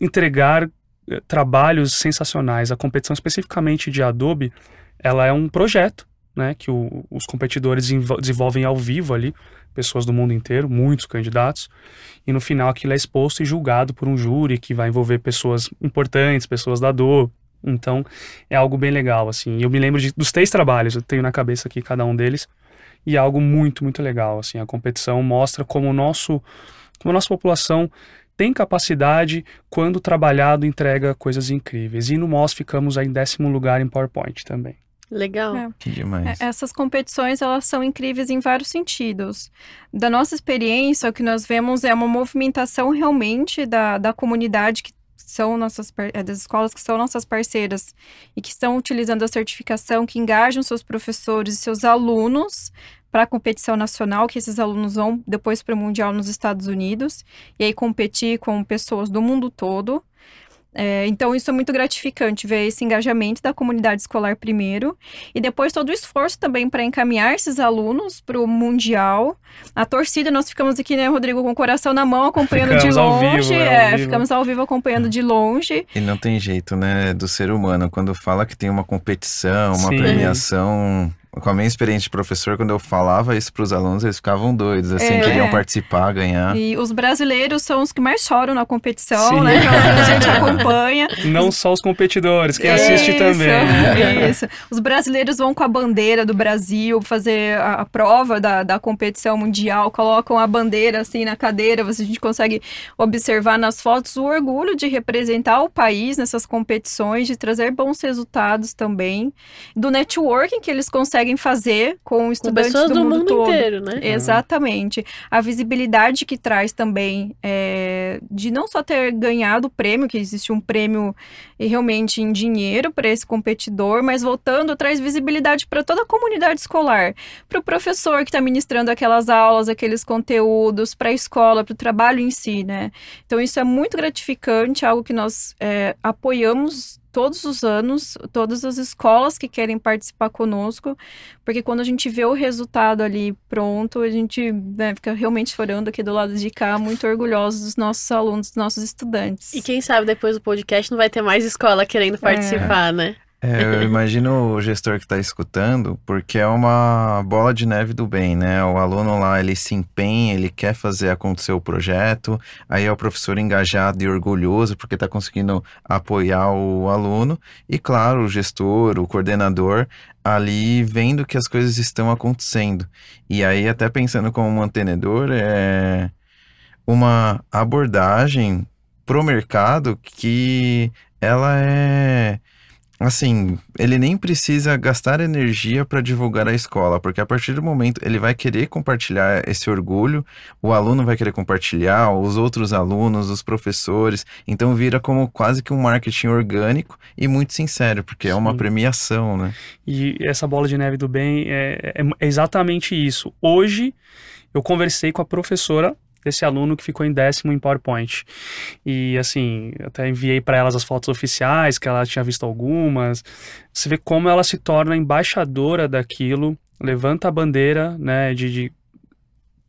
entregar eh, trabalhos sensacionais. A competição especificamente de Adobe, ela é um projeto, né, que o, os competidores desenvolvem ao vivo ali, pessoas do mundo inteiro, muitos candidatos, e no final aquilo é exposto e julgado por um júri que vai envolver pessoas importantes, pessoas da dor. Então, é algo bem legal, assim. Eu me lembro de, dos três trabalhos, eu tenho na cabeça aqui cada um deles, e é algo muito, muito legal, assim. A competição mostra como o nosso, como a nossa população tem capacidade, quando trabalhado, entrega coisas incríveis. E no MOS ficamos aí em décimo lugar em PowerPoint também. Legal. É. Que demais. É, essas competições, elas são incríveis em vários sentidos. Da nossa experiência, o que nós vemos é uma movimentação realmente da, da comunidade que são nossas é, das escolas que são nossas parceiras e que estão utilizando a certificação, que engajam seus professores e seus alunos para a competição nacional, que esses alunos vão depois para o Mundial nos Estados Unidos, e aí competir com pessoas do mundo todo. É, então, isso é muito gratificante, ver esse engajamento da comunidade escolar primeiro, e depois todo o esforço também para encaminhar esses alunos para o Mundial. A torcida, nós ficamos aqui, né, Rodrigo, com o coração na mão, acompanhando Ficamos de ao longe. vivo, né, é, ao vivo. ficamos ao vivo acompanhando de longe. E não tem jeito, né, do ser humano. Quando fala que tem uma competição, uma Sim. premiação. Com a minha experiência de professor, quando eu falava isso para os alunos, eles ficavam doidos, assim, É. queriam participar, ganhar. E os brasileiros são os que mais choram na competição, Sim. né? A gente acompanha. Não só os competidores, quem Isso, assiste também. né? Isso. Os brasileiros vão com a bandeira do Brasil fazer a, a prova da, da competição mundial, colocam a bandeira assim na cadeira, você, a gente consegue observar nas fotos o orgulho de representar o país nessas competições, de trazer bons resultados também, do networking que eles conseguem fazer com Com estudantes pessoas do, do mundo, mundo todo. inteiro, né? Exatamente. A visibilidade que traz também é, de não só ter ganhado o prêmio, que existe um prêmio realmente em dinheiro para esse competidor, mas voltando, traz visibilidade para toda a comunidade escolar, para o professor que está ministrando aquelas aulas, aqueles conteúdos, para a escola, para o trabalho em si, né? Então isso é muito gratificante, algo que nós é, apoiamos todos os anos, todas as escolas que querem participar conosco, porque quando a gente vê o resultado ali pronto, a gente né, fica realmente chorando aqui do lado de cá, muito orgulhosos dos nossos alunos, dos nossos estudantes. E quem sabe depois do podcast não vai ter mais escola querendo participar, né? É, eu imagino o gestor que está escutando, porque é uma bola de neve do bem, né? O aluno lá, ele se empenha, ele quer fazer acontecer o projeto, aí é o professor engajado e orgulhoso porque está conseguindo apoiar o aluno, e claro, o gestor, o coordenador, ali vendo que as coisas estão acontecendo. E aí, até pensando como mantenedor, é uma abordagem pro mercado que ela é assim, ele nem precisa gastar energia para divulgar a escola, porque a partir do momento ele vai querer compartilhar esse orgulho, o aluno vai querer compartilhar, os outros alunos, os professores, então vira como quase que um marketing orgânico e muito sincero, porque é uma Sim. premiação, né? E essa bola de neve do bem é, é- é exatamente isso. Hoje eu conversei com a professora desse aluno que ficou em décimo em PowerPoint. E assim, até enviei para elas as fotos oficiais, que ela tinha visto algumas. Você vê como ela se torna embaixadora daquilo, levanta a bandeira, né, de, de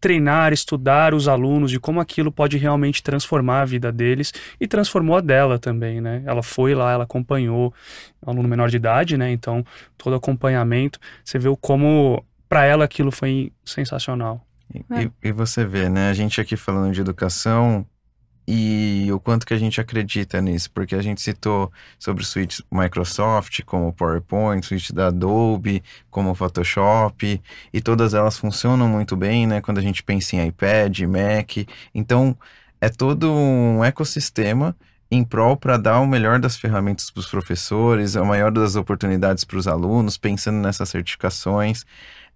treinar, estudar os alunos, de como aquilo pode realmente transformar a vida deles e transformou a dela também, né? Ela foi lá, ela acompanhou, um aluno menor de idade, né? Então, todo acompanhamento, você vê como para ela aquilo foi sensacional. E, É. e- e você vê, né? A gente aqui falando de educação e o quanto que a gente acredita nisso, porque a gente citou sobre suítes Microsoft, como PowerPoint, suíte da Adobe, como Photoshop, e todas elas funcionam muito bem, né? Quando a gente pensa em iPad, Mac. Então, é todo um ecossistema em prol para dar o melhor das ferramentas para os professores, a maior das oportunidades para os alunos, pensando nessas certificações.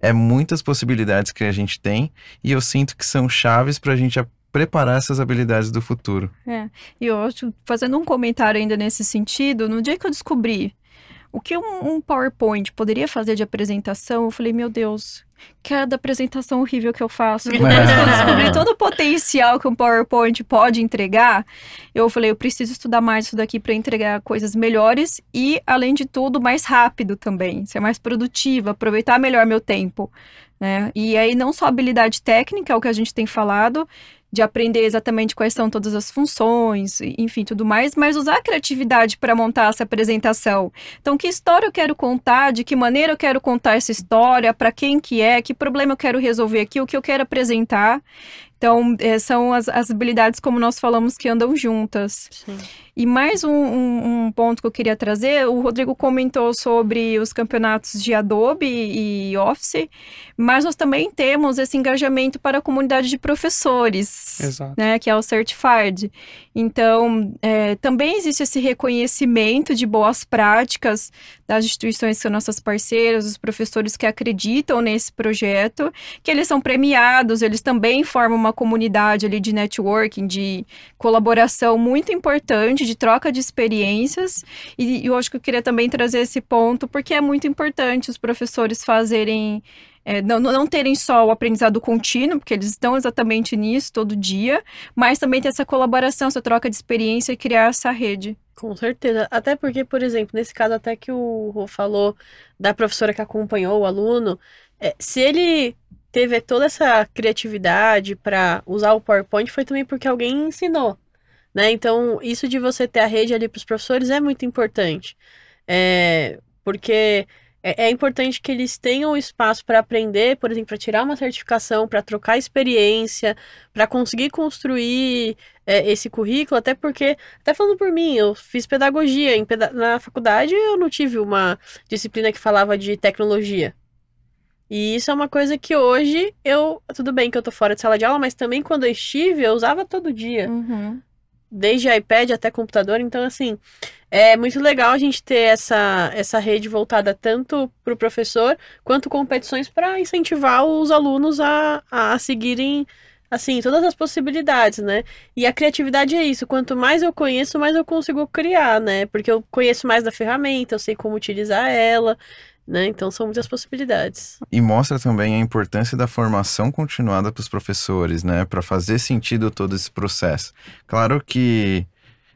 É muitas possibilidades que a gente tem e eu sinto que são chaves para a gente preparar essas habilidades do futuro. E eu acho, fazendo um comentário ainda nesse sentido, no dia que eu descobri o que um, um PowerPoint poderia fazer de apresentação, eu falei, meu Deus, cada apresentação horrível que eu faço. Depois que eu descobri todo o potencial que um PowerPoint pode entregar, eu falei, eu preciso estudar mais isso daqui para entregar coisas melhores e, além de tudo, mais rápido também, ser mais produtiva, aproveitar melhor meu tempo. Né? E aí, não só habilidade técnica, é o que a gente tem falado, de aprender exatamente quais são todas as funções, enfim, tudo mais, mas usar a criatividade para montar essa apresentação. Então, que história eu quero contar, de que maneira eu quero contar essa história, para quem que é, que problema eu quero resolver aqui, o que eu quero apresentar. Então, eh, são as, as habilidades, como nós falamos, que andam juntas. Sim. E mais um, um- um ponto que eu queria trazer, o Rodrigo comentou sobre os campeonatos de Adobe e Office, mas nós também temos esse engajamento para a comunidade de professores, Exato. né, que é o Certified. Então, é, também existe esse reconhecimento de boas práticas das instituições que são nossas parceiras, os professores que acreditam nesse projeto, que eles são premiados, eles também formam uma comunidade ali de networking, de colaboração muito importante, de troca de experiências. E, eu acho que eu queria também trazer esse ponto, porque é muito importante os professores fazerem. é, não, não não terem só o aprendizado contínuo, porque eles estão exatamente nisso todo dia, mas também ter essa colaboração, essa troca de experiência e criar essa rede. Com certeza. Até porque, por exemplo, nesse caso até que o Rô falou da professora que acompanhou o aluno, é, se ele teve toda essa criatividade para usar o PowerPoint, foi também porque alguém ensinou. Né? Então, isso de você ter a rede ali para os professores é muito importante. É, porque é, é importante que eles tenham espaço para aprender, por exemplo, para tirar uma certificação, para trocar experiência, para conseguir construir é, esse currículo, até porque, até falando por mim, eu fiz pedagogia, peda na faculdade eu não tive uma disciplina que falava de tecnologia. E isso é uma coisa que hoje eu. Tudo bem que eu tô fora de sala de aula, mas também quando eu estive, eu usava todo dia. Uhum. Desde iPad até computador. Então, assim, é muito legal a gente ter essa, essa rede voltada tanto para o professor quanto competições para incentivar os alunos a, a seguirem assim todas as possibilidades, né? E a criatividade é isso. Quanto mais eu conheço, mais eu consigo criar, né? Porque eu conheço mais da ferramenta, eu sei como utilizar ela. Né? Então são muitas possibilidades. E mostra também a importância da formação continuada para os professores, né? Para fazer sentido todo esse processo. Claro que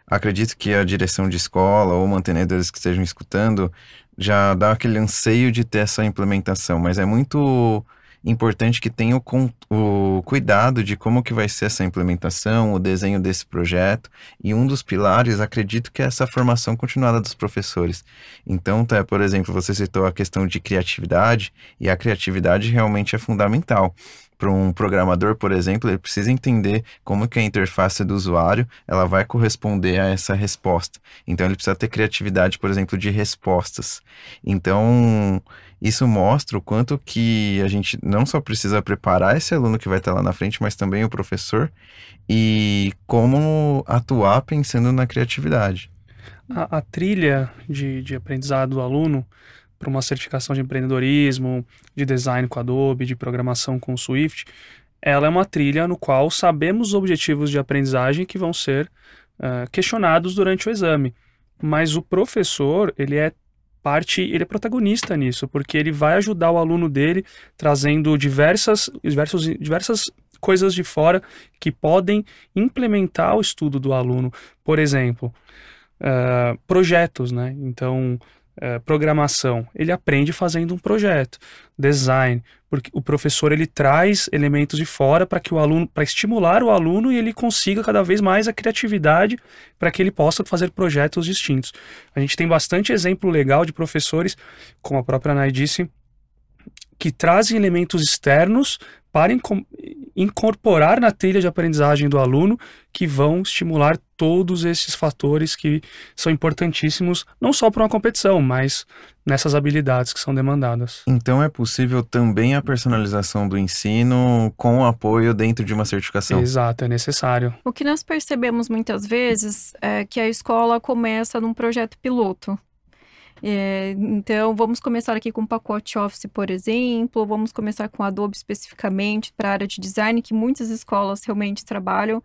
acredito que a direção de escola ou mantenedores que estejam escutando já dá aquele anseio de ter essa implementação, mas é muito importante que tenha o, o, cuidado de como que vai ser essa implementação, o desenho desse projeto, e um dos pilares, acredito que é essa formação continuada dos professores. Então, tá, por exemplo, você citou a questão de criatividade, e a criatividade realmente é fundamental para um programador, por exemplo, ele precisa entender como que a interface do usuário ela vai corresponder a essa resposta. Então ele precisa ter criatividade, por exemplo, de respostas. Então isso mostra o quanto que a gente não só precisa preparar esse aluno que vai estar lá na frente, mas também o professor e como atuar pensando na criatividade. A, a trilha de, de aprendizado do aluno para uma certificação de empreendedorismo, de design com Adobe, de programação com Swift, ela é uma trilha no qual sabemos os objetivos de aprendizagem que vão ser uh, questionados durante o exame. Mas o professor, ele é parte, ele é protagonista nisso, porque ele vai ajudar o aluno dele trazendo diversas, diversos, diversas coisas de fora que podem implementar o estudo do aluno. Por exemplo, uh, projetos, né? Então, é, programação, ele aprende fazendo um projeto, design, porque o professor ele traz elementos de fora para que o aluno, para estimular o aluno e ele consiga cada vez mais a criatividade para que ele possa fazer projetos distintos. A gente tem bastante exemplo legal de professores, como a própria Nai disse, que trazem elementos externos para incorporar na trilha de aprendizagem do aluno que vão estimular todos esses fatores que são importantíssimos não só para uma competição, mas nessas habilidades que são demandadas. Então é possível também a personalização do ensino com apoio dentro de uma certificação. Exato, é necessário. O que nós percebemos muitas vezes é que a escola começa num projeto piloto. É, então, vamos começar aqui com o pacote Office, por exemplo, vamos começar com Adobe especificamente para a área de design, que muitas escolas realmente trabalham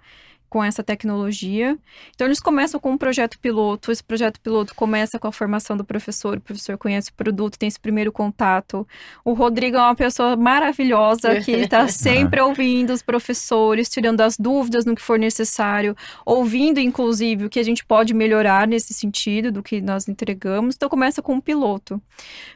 com essa tecnologia. Então, eles começam com um projeto piloto. Esse projeto piloto começa com a formação do professor. O professor conhece o produto, tem esse primeiro contato. O Rodrigo é uma pessoa maravilhosa que está sempre ouvindo os professores, tirando as dúvidas no que for necessário, ouvindo, inclusive, o que a gente pode melhorar nesse sentido do que nós entregamos. Então, começa com um piloto.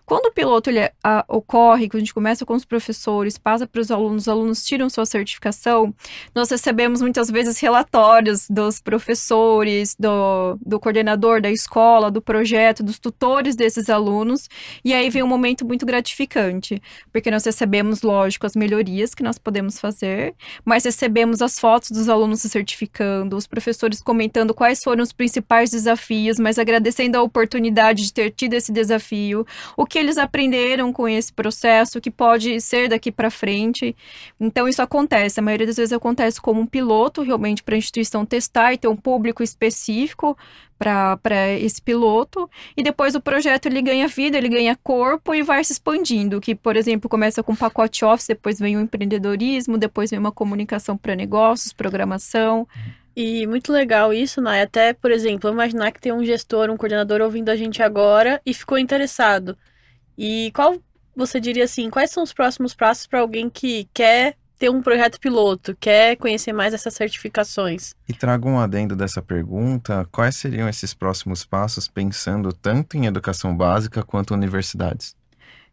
Quando o piloto ele, a, ocorre, quando a gente começa com os professores, passa para os alunos, os alunos tiram sua certificação, nós recebemos muitas vezes relatórios relatórios dos professores, do, do coordenador da escola, do projeto, dos tutores desses alunos. E aí vem um momento muito gratificante, porque nós recebemos, lógico, as melhorias que nós podemos fazer, mas recebemos as fotos dos alunos se certificando, os professores comentando quais foram os principais desafios, mas agradecendo a oportunidade de ter tido esse desafio, o que eles aprenderam com esse processo, o que pode ser daqui para frente. Então, isso acontece. A maioria das vezes acontece como um piloto, realmente, para instituição testar e ter um público específico para esse piloto e depois o projeto ele ganha vida, ele ganha corpo e vai se expandindo, que por exemplo começa com pacote office, depois vem o empreendedorismo, depois vem uma comunicação para negócios, programação. E muito legal isso, né? Até, por exemplo, imaginar que tem um gestor, um coordenador ouvindo a gente agora e ficou interessado. E qual você diria assim, quais são os próximos passos para alguém que quer ter um projeto piloto, quer conhecer mais essas certificações. E trago um adendo dessa pergunta: quais seriam esses próximos passos pensando tanto em educação básica quanto universidades?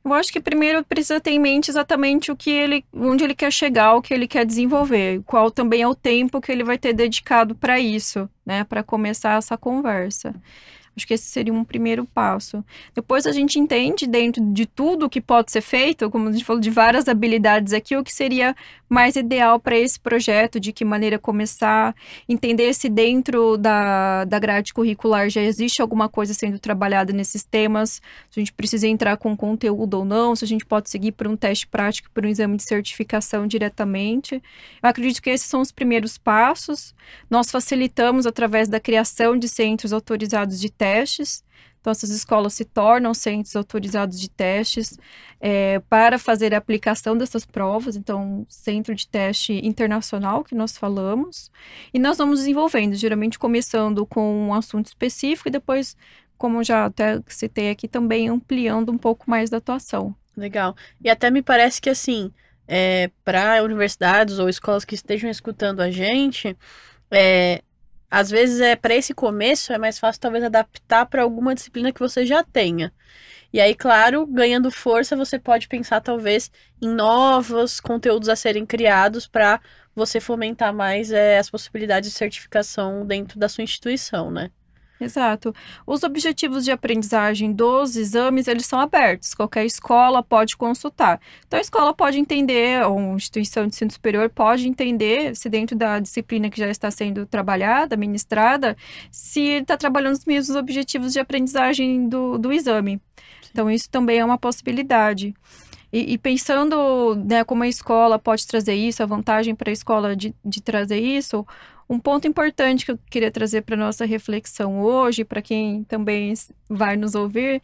Eu acho que primeiro precisa ter em mente exatamente o que ele, onde ele quer chegar, o que ele quer desenvolver, qual também é o tempo que ele vai ter dedicado para isso, né, para começar essa conversa. Acho que esse seria um primeiro passo. Depois a gente entende, dentro de tudo que pode ser feito, como a gente falou de várias habilidades aqui, o que seria mais ideal para esse projeto, de que maneira começar, entender se dentro da, da grade curricular já existe alguma coisa sendo trabalhada nesses temas, se a gente precisa entrar com conteúdo ou não, se a gente pode seguir por um teste prático, por um exame de certificação diretamente. Eu acredito que esses são os primeiros passos. Nós facilitamos através da criação de centros autorizados de testes. Então, essas escolas se tornam centros autorizados de testes é, para fazer a aplicação dessas provas. Então, centro de teste internacional que nós falamos. E nós vamos desenvolvendo, geralmente começando com um assunto específico e depois, como já até citei aqui, também ampliando um pouco mais da atuação. Legal. E até me parece que, assim, é, para universidades ou escolas que estejam escutando a gente, é, às vezes é para esse começo é mais fácil talvez adaptar para alguma disciplina que você já tenha. E aí, claro, ganhando força, você pode pensar talvez em novos conteúdos a serem criados para você fomentar mais é, as possibilidades de certificação dentro da sua instituição, né? Exato. Os objetivos de aprendizagem dos exames, eles são abertos. Qualquer escola pode consultar. Então, a escola pode entender, ou uma instituição de ensino superior pode entender, se dentro da disciplina que já está sendo trabalhada, ministrada, se está trabalhando os mesmos objetivos de aprendizagem do, do exame. Então, isso também é uma possibilidade. E, e, pensando né, como a escola pode trazer isso, a vantagem para a escola de, de trazer isso, um ponto importante que eu queria trazer para nossa reflexão hoje, para quem também vai nos ouvir,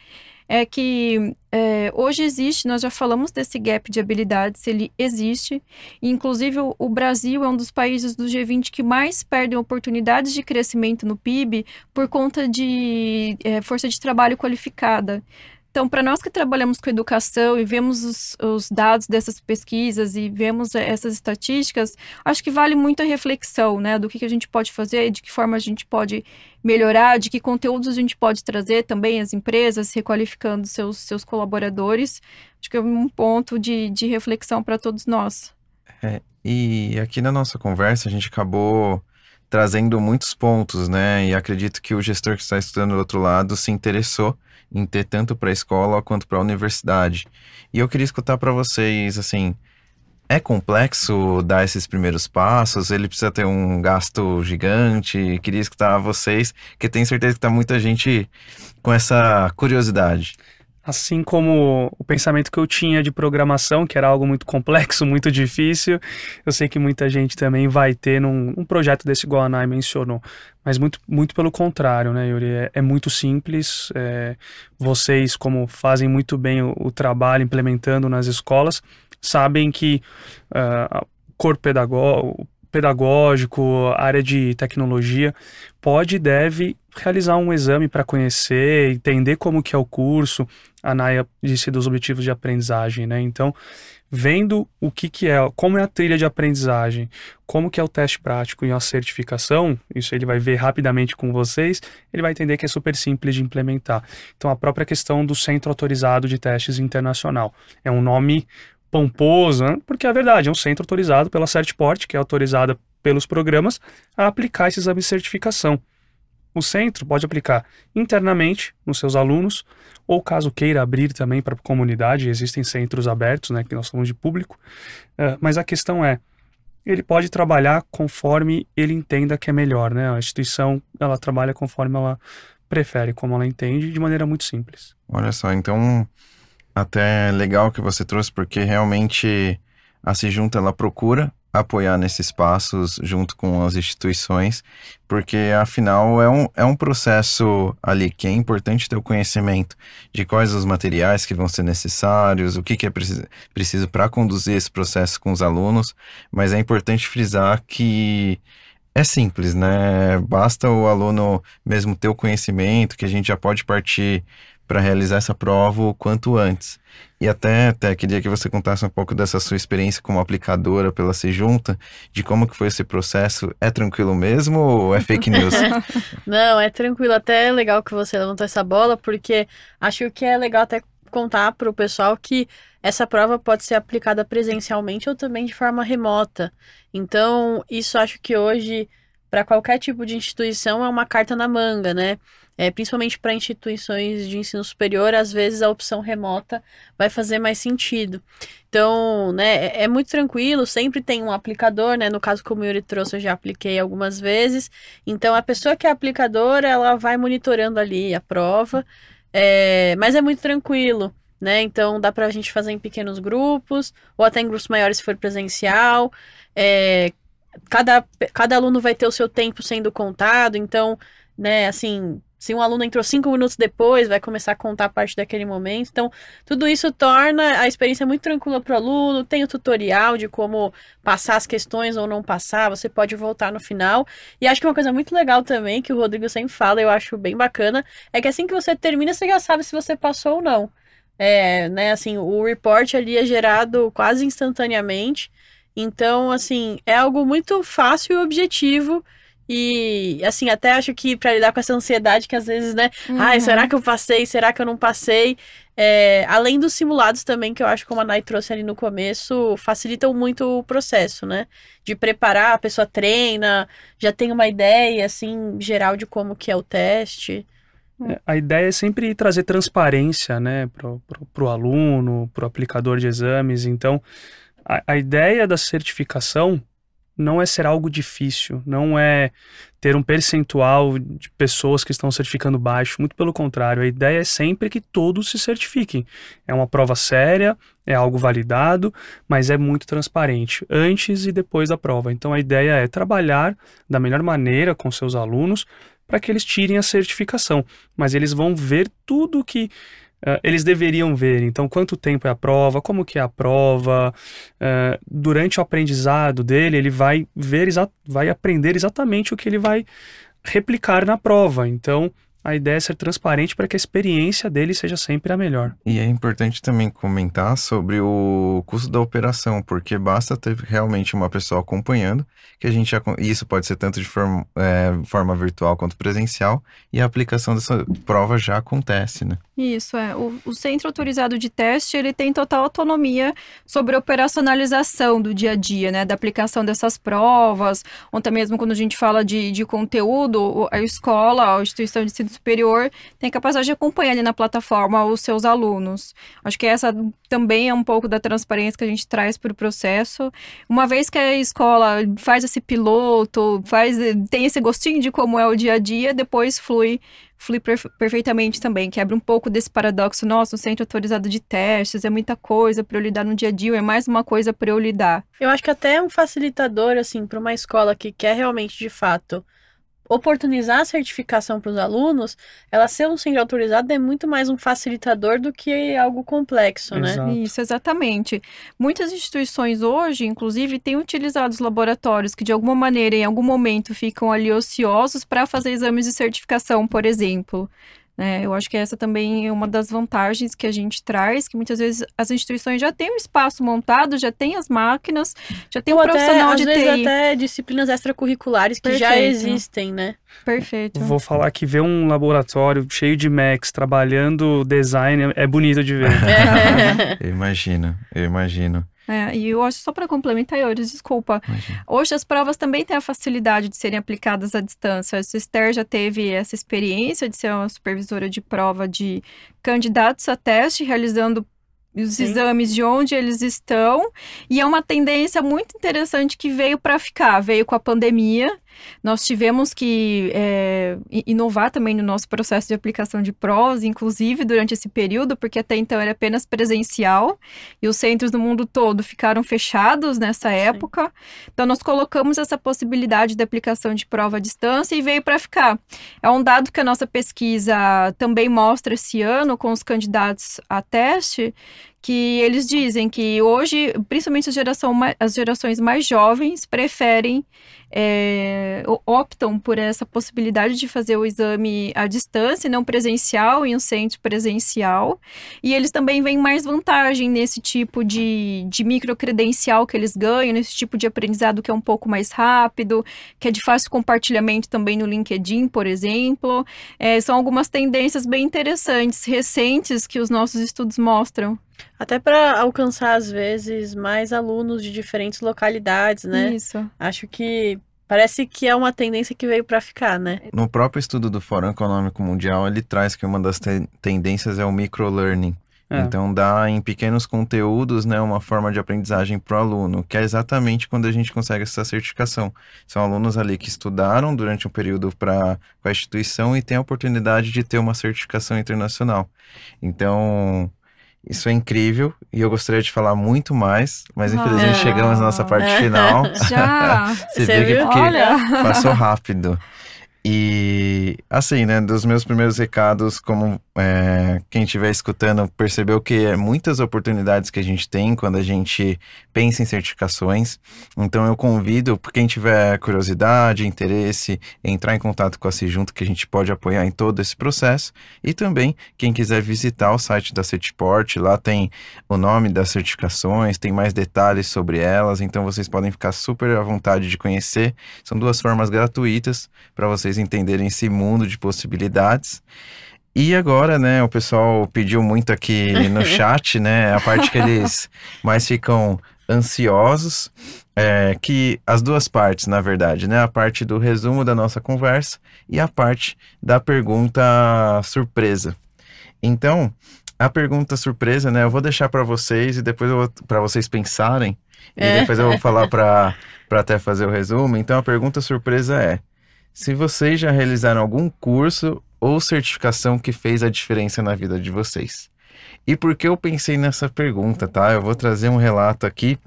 é que é, hoje existe, nós já falamos desse gap de habilidades, ele existe, inclusive o, o, Brasil é um dos países do G20 que mais perdem oportunidades de crescimento no PIB por conta de é, força de trabalho qualificada. Então, para nós que trabalhamos com educação e vemos os, os, dados dessas pesquisas e vemos essas estatísticas, acho que vale muito a reflexão, né, do que, que a gente pode fazer, de que forma a gente pode melhorar, de que conteúdos a gente pode trazer também as empresas, requalificando seus, seus colaboradores. Acho que é um ponto de, de reflexão para todos nós. É, e aqui na nossa conversa a gente acabou trazendo muitos pontos, né? E acredito que o gestor que está estudando do outro lado se interessou em ter tanto para a escola quanto para a universidade. E eu queria escutar para vocês, assim, é complexo dar esses primeiros passos? Ele precisa ter um gasto gigante? Queria escutar vocês, que tenho certeza que está muita gente com essa curiosidade. Assim como o pensamento que eu tinha de programação, que era algo muito complexo, muito difícil, eu sei que muita gente também vai ter num um projeto desse igual a Nai mencionou. Mas muito, muito pelo contrário, né, Yuri? É, é muito simples. É, vocês, como fazem muito bem o, o, trabalho implementando nas escolas, sabem que uh, corpo pedagógico, pedagógico, área de tecnologia, pode e deve realizar um exame para conhecer, entender como que é o curso. A Naya disse dos objetivos de aprendizagem, né? Então, vendo o que que é, como é a trilha de aprendizagem, como que é o teste prático e a certificação, isso ele vai ver rapidamente com vocês, ele vai entender que é super simples de implementar. Então, a própria questão do Centro Autorizado de Testes Internacional é um nome pomposo, né? porque é verdade, é um centro autorizado pela Certport, que é autorizada pelos programas, a aplicar esse exame de certificação. O centro pode aplicar internamente nos seus alunos, ou caso queira abrir também para a comunidade, existem centros abertos, né, que nós somos de público, uh, mas a questão é, ele pode trabalhar conforme ele entenda que é melhor, né? A instituição, ela trabalha conforme ela prefere, como ela entende, de maneira muito simples. Olha só, então até legal que você trouxe, porque realmente a Sejunta ela procura apoiar nesses passos junto com as instituições, porque afinal é um, é um processo ali que é importante ter o conhecimento de quais os materiais que vão ser necessários, o que, que é preciso, para conduzir esse processo com os alunos, mas é importante frisar que é simples, né? Basta o aluno mesmo ter o conhecimento, que a gente já pode partir para realizar essa prova o quanto antes. E até, até queria que você contasse um pouco dessa sua experiência como aplicadora pela Sejunta, de como que foi esse processo. É tranquilo mesmo ou é fake news? Não, é tranquilo. Até é legal que você levantou essa bola, porque acho que é legal até contar para o pessoal que essa prova pode ser aplicada presencialmente ou também de forma remota. Então, isso acho que hoje, para qualquer tipo de instituição, é uma carta na manga, né? É, principalmente para instituições de ensino superior, às vezes a opção remota vai fazer mais sentido. Então, né, é, é muito tranquilo, sempre tem um aplicador, né? No caso, como o Yuri trouxe, eu já apliquei algumas vezes. Então, a pessoa que é aplicadora, ela vai monitorando ali a prova, é, mas é muito tranquilo. Né? Então dá para a gente fazer em pequenos grupos, ou até em grupos maiores se for presencial. É, cada, cada aluno vai ter o seu tempo sendo contado, então, né, assim, se um aluno entrou cinco minutos depois, vai começar a contar a parte daquele momento. Então, tudo isso torna a experiência muito tranquila para o aluno. Tem o tutorial de como passar as questões ou não passar. Você pode voltar no final. E acho que uma coisa muito legal também, que o Rodrigo sempre fala, eu acho bem bacana, é que assim que você termina, você já sabe se você passou ou não. É, né, assim, o report ali é gerado quase instantaneamente. Então, assim, é algo muito fácil e objetivo e, assim, até acho que para lidar com essa ansiedade que às vezes, né? Uhum. Ai, será que eu passei? Será que eu não passei? É, além dos simulados também, que eu acho que como a Nai trouxe ali no começo, facilitam muito o processo, né? De preparar, a pessoa treina, já tem uma ideia, assim, geral de como que é o teste. É, a ideia é sempre trazer transparência, né, pro, pro, pro aluno, pro aplicador de exames. Então, a, a ideia da certificação não é ser algo difícil, não é ter um percentual de pessoas que estão certificando baixo, muito pelo contrário, a ideia é sempre que todos se certifiquem. É uma prova séria, é algo validado, mas é muito transparente, antes e depois da prova. Então a ideia é trabalhar da melhor maneira com seus alunos para que eles tirem a certificação, mas eles vão ver tudo que Uh, eles deveriam ver. Então, quanto tempo é a prova, como que é a prova. Uh, durante o aprendizado dele, ele vai ver, vai aprender exatamente o que ele vai replicar na prova. Então, a ideia é ser transparente para que a experiência dele seja sempre a melhor. E é importante também comentar sobre o custo da operação, porque basta ter realmente uma pessoa acompanhando, que a gente já, isso pode ser tanto de forma, é, forma virtual quanto presencial, e a aplicação dessa prova já acontece, né? Isso, é. O, o centro autorizado de teste, ele tem total autonomia sobre a operacionalização do dia a dia, né, da aplicação dessas provas, ou até mesmo quando a gente fala de, de conteúdo, a escola, a instituição de ensino superior tem capacidade de acompanhar ali na plataforma os seus alunos. Acho que essa também é um pouco da transparência que a gente traz para o processo. Uma vez que a escola faz esse piloto, faz tem esse gostinho de como é o dia a dia, depois flui flui perfeitamente também, quebra um pouco desse paradoxo, nossa, um centro autorizado de testes, é muita coisa para eu lidar no dia a dia, é mais uma coisa para eu lidar. Eu acho que até é um facilitador, assim, para uma escola que quer realmente, de fato, oportunizar a certificação para os alunos, ela ser um centro autorizado é muito mais um facilitador do que algo complexo, né? Exato. Isso, exatamente. Muitas instituições hoje, inclusive, têm utilizado os laboratórios que, de alguma maneira, em algum momento, ficam ali ociosos para fazer exames de certificação, por exemplo. É, eu acho que essa também é uma das vantagens que a gente traz, que muitas vezes as instituições já têm um espaço montado, já tem as máquinas, já tem um profissional até, de às TI. vezes até disciplinas extracurriculares que Perfeito. já existem, né? Perfeito. Vou falar que ver um laboratório cheio de Macs trabalhando design é bonito de ver. eu imagino, eu imagino. É, e eu acho só para complementar, Iores, desculpa. Imagina. Hoje as provas também têm a facilidade de serem aplicadas à distância. A Esther já teve essa experiência de ser uma supervisora de prova de candidatos a teste, realizando os Sim. exames de onde eles estão. E é uma tendência muito interessante que veio para ficar, veio com a pandemia. Nós tivemos que é, inovar também no nosso processo de aplicação de provas, inclusive durante esse período, porque até então era apenas presencial e os centros do mundo todo ficaram fechados nessa Sim. época. Então, nós colocamos essa possibilidade de aplicação de prova à distância e veio para ficar. É um dado que a nossa pesquisa também mostra esse ano com os candidatos a teste, que eles dizem que hoje, principalmente geração, as gerações mais jovens, preferem é, optam por essa possibilidade de fazer o exame à distância, não presencial, em um centro presencial. E eles também veem mais vantagem nesse tipo de, de microcredencial que eles ganham, nesse tipo de aprendizado que é um pouco mais rápido, que é de fácil compartilhamento também no LinkedIn, por exemplo. É, são algumas tendências bem interessantes, recentes, que os nossos estudos mostram. Até para alcançar, às vezes, mais alunos de diferentes localidades, né? Isso. Acho que parece que é uma tendência que veio para ficar, né? No próprio estudo do Fórum Econômico Mundial, ele traz que uma das te tendências é o microlearning. É. Então dá em pequenos conteúdos, né, uma forma de aprendizagem para o aluno, que é exatamente quando a gente consegue essa certificação. São alunos ali que estudaram durante um período para com a instituição e têm a oportunidade de ter uma certificação internacional. Então, isso é incrível e eu gostaria de falar muito mais, mas infelizmente ah, chegamos na nossa parte final. Já! Você, Você viu que porque Olha. passou rápido. E assim, né, dos meus primeiros recados, como é, quem estiver escutando percebeu que é muitas oportunidades que a gente tem quando a gente pensa em certificações. Então eu convido, por quem tiver curiosidade, interesse, entrar em contato com a Cijunta, que a gente pode apoiar em todo esse processo. E também, quem quiser visitar o site da Certiport, lá tem o nome das certificações, tem mais detalhes sobre elas, então vocês podem ficar super à vontade de conhecer. São duas formas gratuitas para vocês entenderem esse mundo de possibilidades. E agora, né, o pessoal pediu muito aqui no chat, né, a parte que eles mais ficam ansiosos, é, que as duas partes, na verdade, né, a parte do resumo da nossa conversa e a parte da pergunta surpresa. Então, a pergunta surpresa, né, eu vou deixar para vocês e depois para vocês pensarem e é. depois eu vou falar para até fazer o resumo. Então, a pergunta surpresa é: se vocês já realizaram algum curso ou certificação que fez a diferença na vida de vocês. E por que eu pensei nessa pergunta, tá? Eu vou trazer um relato aqui.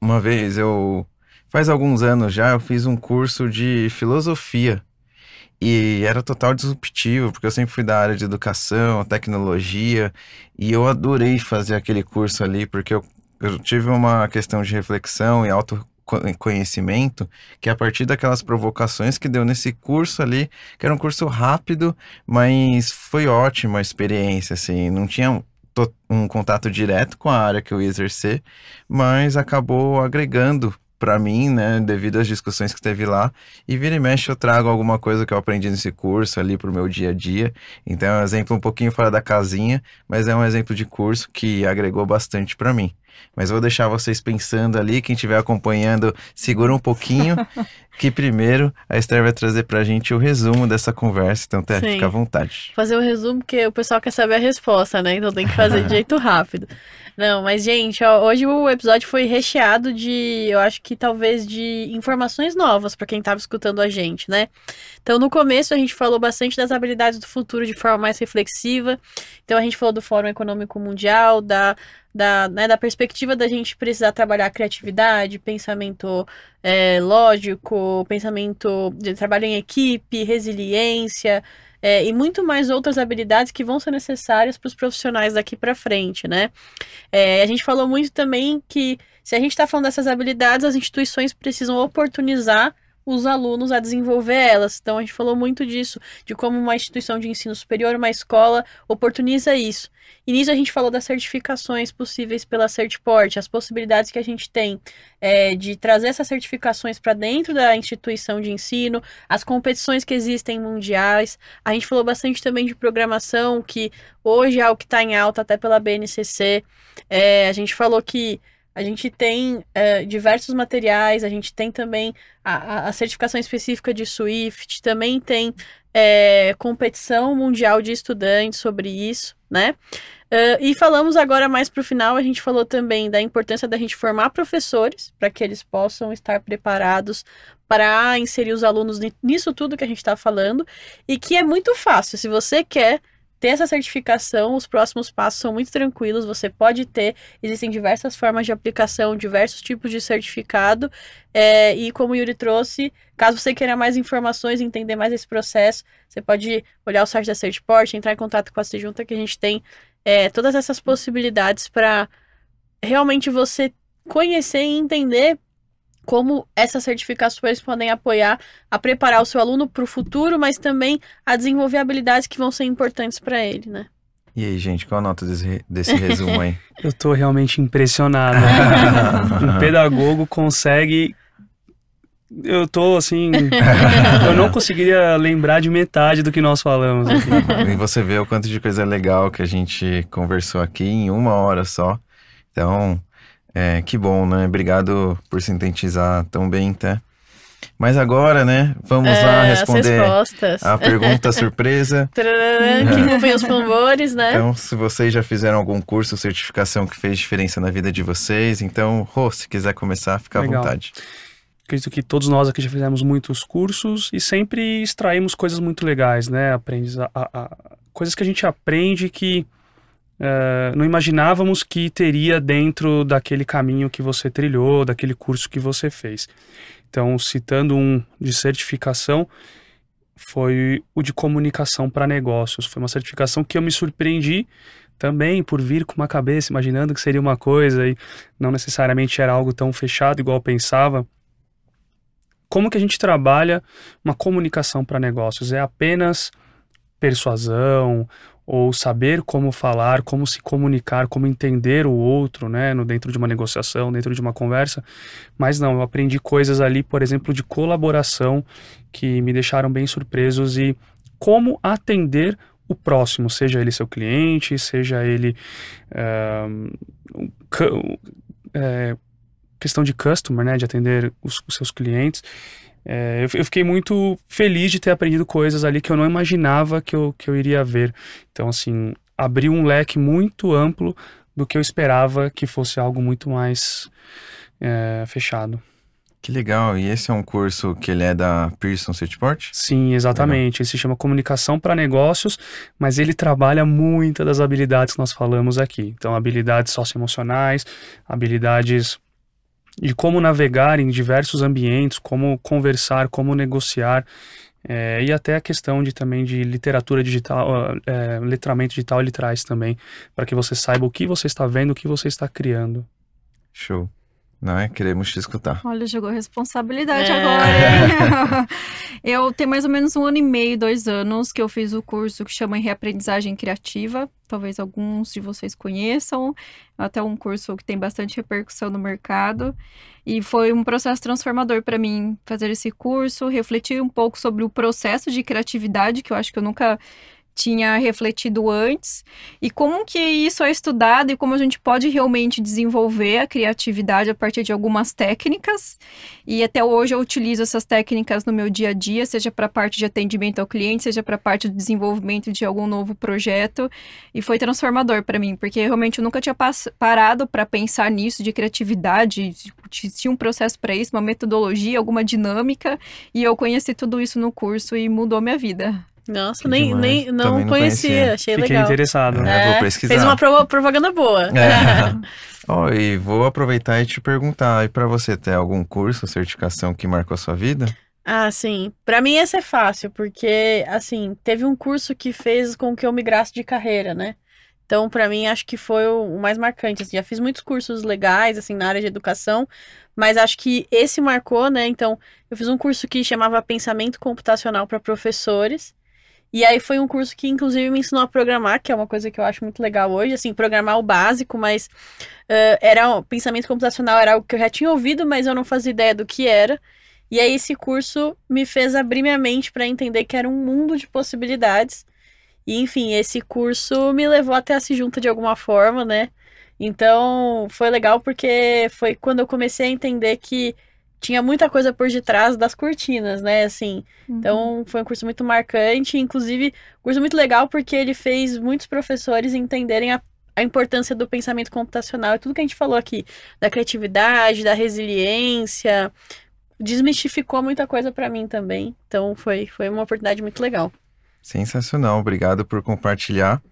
Uma vez eu faz alguns anos já eu fiz um curso de filosofia e era total disruptivo, porque eu sempre fui da área de educação, tecnologia, e eu adorei fazer aquele curso ali, porque eu, eu tive uma questão de reflexão e auto conhecimento, que é a partir daquelas provocações que deu nesse curso ali, que era um curso rápido, mas foi ótima a experiência, assim, não tinha um contato direto com a área que eu ia exercer, mas acabou agregando para mim, né, devido às discussões que teve lá, e vira e mexe eu trago alguma coisa que eu aprendi nesse curso ali pro meu dia a dia. Então é um exemplo um pouquinho fora da casinha, mas é um exemplo de curso que agregou bastante para mim. Mas vou deixar vocês pensando ali, quem estiver acompanhando, segura um pouquinho, que primeiro a Esther vai trazer pra gente o resumo dessa conversa, então até fica à vontade. Fazer o resumo, porque o pessoal quer saber a resposta, né? Então tem que fazer de jeito rápido. Não, mas gente, ó, hoje o episódio foi recheado de, eu acho que talvez de informações novas para quem estava escutando a gente, né? Então, no começo a gente falou bastante das habilidades do futuro de forma mais reflexiva. Então, a gente falou do Fórum Econômico Mundial, da da, né, da perspectiva da gente precisar trabalhar criatividade, pensamento é, lógico, pensamento de trabalho em equipe, resiliência, é, e muito mais outras habilidades que vão ser necessárias para os profissionais daqui para frente, né? É, a gente falou muito também que se a gente está falando dessas habilidades, as instituições precisam oportunizar os alunos a desenvolver elas. Então a gente falou muito disso, de como uma instituição de ensino superior, uma escola, oportuniza isso. E nisso a gente falou das certificações possíveis pela Certport, as possibilidades que a gente tem é, de trazer essas certificações para dentro da instituição de ensino, as competições que existem mundiais. A gente falou bastante também de programação, que hoje é algo que está em alta até pela BNCC. É, a gente falou que a gente tem é, diversos materiais, a gente tem também a, a, certificação específica de Swift, também tem é, competição mundial de estudantes sobre isso, né? Uh, e falamos agora mais para o final, a gente falou também da importância da gente formar professores para que eles possam estar preparados para inserir os alunos nisso tudo que a gente está falando e que é muito fácil. Se você quer ter essa certificação, os próximos passos são muito tranquilos, você pode ter, existem diversas formas de aplicação, diversos tipos de certificado, é, e como o Yuri trouxe, caso você queira mais informações, entender mais esse processo, você pode olhar o site da Certport, entrar em contato com a Sejunta, que a gente tem é, todas essas possibilidades para realmente você conhecer e entender como essas certificações podem apoiar a preparar o seu aluno para o futuro, mas também a desenvolver habilidades que vão ser importantes para ele, né? E aí, gente, qual a nota desse, desse resumo aí? Eu tô realmente impressionado. um pedagogo consegue. Eu tô assim. eu não conseguiria lembrar de metade do que nós falamos aqui. E você vê o quanto de coisa legal que a gente conversou aqui em uma hora só. Então, é, que bom, né? Obrigado por sintetizar tão bem, tá? Mas agora, né, vamos É, lá as responder respostas. a pergunta surpresa. Que não vem os tambores, né? Então, se vocês já fizeram algum curso ou certificação que fez diferença na vida de vocês, então, Rô, se quiser começar, fica à Legal. vontade. Acredito que todos nós aqui já fizemos muitos cursos e sempre extraímos coisas muito legais, né? Aprendes a, a- a- coisas que a gente aprende que eh, não imaginávamos que teria dentro daquele caminho que você trilhou, daquele curso que você fez. Então, citando um de certificação, foi o de comunicação para negócios. Foi uma certificação que eu me surpreendi também por vir com uma cabeça imaginando que seria uma coisa e não necessariamente era algo tão fechado igual eu pensava. Como que a gente trabalha uma comunicação para negócios? É apenas persuasão ou saber como falar, como se comunicar, como entender o outro, né, no dentro de uma negociação, dentro de uma conversa. Mas não, eu aprendi coisas ali, por exemplo, de colaboração que me deixaram bem surpresos e como atender o próximo, seja ele seu cliente, seja ele é, questão de customer, né, de atender os, os seus clientes. É, eu, eu fiquei muito feliz de ter aprendido coisas ali que eu não imaginava que eu, que eu iria ver. Então, assim, abriu um leque muito amplo do que eu esperava que fosse algo muito mais é, fechado. Que legal, e esse é um curso que ele é da Pearson Cityport? Sim, exatamente. Ele se chama Comunicação para Negócios, mas ele trabalha muitas das habilidades que nós falamos aqui. Então, habilidades socioemocionais, habilidades de como navegar em diversos ambientes, como conversar, como negociar, eh, e até a questão de também de literatura digital, ah, eh, letramento digital ele traz também, para que você saiba o que você está vendo, o que você está criando. Show. Não é? Queremos te escutar. Olha, jogou responsabilidade É. agora, hein? eu tenho mais ou menos um ano e meio, dois anos, que eu fiz o curso que chama em Reaprendizagem Criativa. Talvez alguns de vocês conheçam. Até um curso que tem bastante repercussão no mercado. E foi um processo transformador para mim fazer esse curso, refletir um pouco sobre o processo de criatividade, que eu acho que eu nunca tinha refletido antes e como que isso é estudado e como a gente pode realmente desenvolver a criatividade a partir de algumas técnicas. E até hoje eu utilizo essas técnicas no meu dia a dia, seja para parte de atendimento ao cliente, seja para parte do desenvolvimento de algum novo projeto. E foi transformador para mim, porque realmente eu nunca tinha parado para pensar nisso de criatividade, de- tinha um processo para isso, uma metodologia, alguma dinâmica, e eu conheci tudo isso no curso e mudou minha vida. Nossa, nem, demais. nem não, Também conhecia, conhecia. achei Fiquei legal. interessado. É, vou pesquisar. Fez uma propaganda boa. É. Ó, e vou aproveitar e te perguntar, e para você ter algum curso, certificação que marcou a sua vida? Ah, sim. Pra mim esse é fácil, porque, assim, teve um curso que fez com que eu migrasse de carreira, né? Então, pra mim, acho que foi o o mais marcante. assim. já fiz muitos cursos legais, assim, na área de educação, mas acho que esse marcou, né? Então, eu fiz um curso que chamava Pensamento Computacional para Professores. E aí foi um curso que, inclusive, me ensinou a programar, que é uma coisa que eu acho muito legal hoje, assim, programar o básico, mas eh, era um pensamento computacional, era algo que eu já tinha ouvido, mas eu não fazia ideia do que era. E aí esse curso me fez abrir minha mente para entender que era um mundo de possibilidades. E enfim, esse curso me levou até a se junta de alguma forma, né? Então, foi legal porque foi quando eu comecei a entender que tinha muita coisa por detrás das cortinas, né? Assim, então foi um curso muito marcante, inclusive um curso muito legal porque ele fez muitos professores entenderem a, a importância do pensamento computacional e tudo que a gente falou aqui, da criatividade, da resiliência, desmistificou muita coisa pra mim também. Então foi, foi uma oportunidade muito legal. Sensacional, obrigado por compartilhar.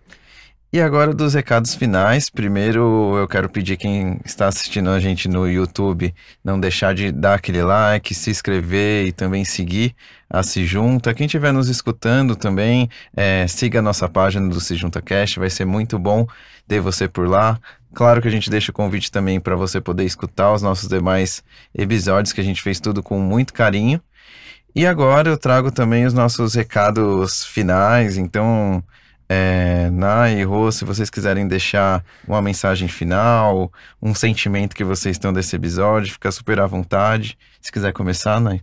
E agora dos recados finais. Primeiro, eu quero pedir quem está assistindo a gente no YouTube não deixar de dar aquele like, se inscrever e também seguir a Se Junta. Quem estiver nos escutando também, é, siga a nossa página do Se Junta Cast, vai ser muito bom ter você por lá. Claro que a gente deixa o convite também para você poder escutar os nossos demais episódios, que a gente fez tudo com muito carinho. E agora eu trago também os nossos recados finais, então é, Nai e Rô, se vocês quiserem deixar uma mensagem final, um sentimento que vocês estão desse episódio, fica super à vontade. Se quiser começar, Nai.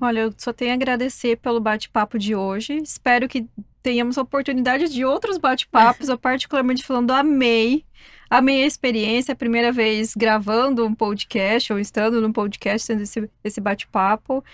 Olha, eu só tenho a agradecer pelo bate-papo de hoje. Espero que tenhamos oportunidade de outros bate-papos. Eu particularmente falando, amei. Amei a experiência, a primeira vez gravando um podcast ou estando num podcast, tendo esse, esse bate-papo.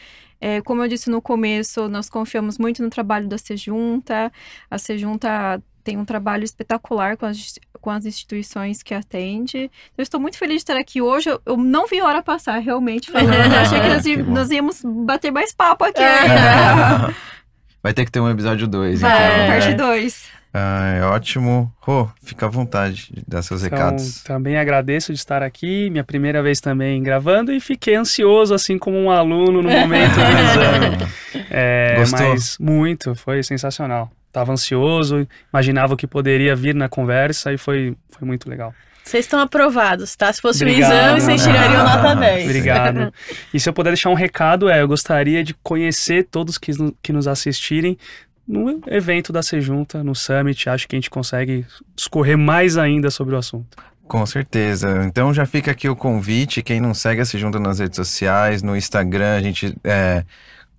É, como eu disse no começo, nós confiamos muito no trabalho da Sejunta. A Sejunta tem um trabalho espetacular com as, com as instituições que atende. Eu estou muito feliz de estar aqui hoje. Eu, eu não vi hora passar, realmente, falando. Eu achei que nós, Que bom. nós íamos bater mais papo aqui É. Vai ter que ter um episódio 2, Vai. então. Parte 2. Ah, é ótimo. Rô, fica à vontade de dar seus Então, recados. também agradeço de estar aqui, minha primeira vez também gravando e fiquei ansioso, assim como um aluno no momento do exame. É, Gostou? Mas muito, foi sensacional. Tava ansioso, imaginava o que poderia vir na conversa e foi, foi muito legal. Vocês estão aprovados, tá? Se fosse Obrigado. um exame, vocês tirariam nota 10. Obrigado. E se eu puder deixar um recado, é, eu gostaria de conhecer todos que, que nos assistirem no evento da Sejunta, no Summit. Acho que a gente consegue discorrer mais ainda sobre o assunto. Com certeza. Então já fica aqui o convite. Quem não segue, se junta nas redes sociais, no Instagram, a gente é,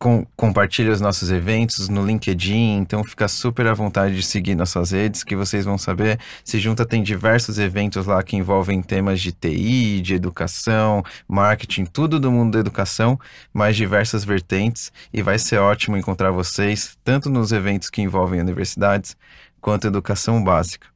com- compartilha os nossos eventos, no LinkedIn. Então fica super à vontade de seguir nossas redes, que vocês vão saber. Se junta tem diversos eventos lá que envolvem temas de TI, de educação, marketing, tudo do mundo da educação, mais diversas vertentes. E vai ser ótimo encontrar vocês, tanto nos eventos que envolvem universidades, quanto educação básica.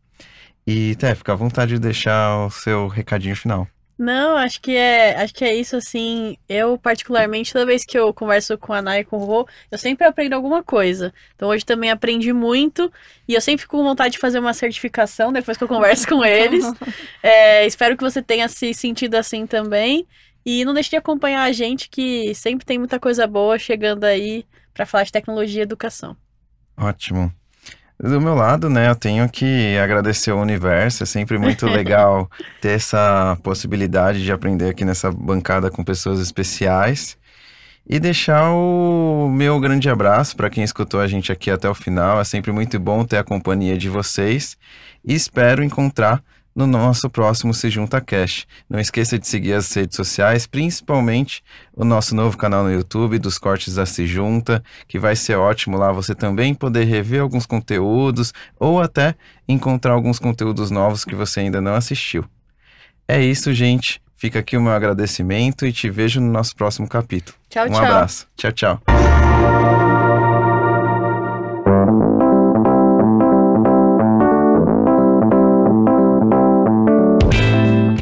E, Té, fica à vontade de deixar o seu recadinho final. Não, acho que é, acho que é isso assim. Eu particularmente, toda vez que eu converso com a Nai e com o Rô, eu sempre aprendo alguma coisa. Então hoje também aprendi muito e eu sempre fico com vontade de fazer uma certificação depois que eu converso com eles. É, espero que você tenha se sentido assim também e não deixe de acompanhar a gente que sempre tem muita coisa boa chegando aí para falar de tecnologia e educação. Ótimo. Do meu lado, né, eu tenho que agradecer ao universo. É sempre muito legal ter essa possibilidade de aprender aqui nessa bancada com pessoas especiais. E deixar o meu grande abraço para quem escutou a gente aqui até o final. É sempre muito bom ter a companhia de vocês. E espero encontrar no nosso próximo Se Junta Cash. Não esqueça de seguir as redes sociais, principalmente o nosso novo canal no YouTube dos Cortes da Se Junta, que vai ser ótimo lá você também poder rever alguns conteúdos ou até encontrar alguns conteúdos novos que você ainda não assistiu. É isso, gente. Fica aqui o meu agradecimento e te vejo no nosso próximo capítulo. Tchau, um tchau. abraço. Tchau, tchau.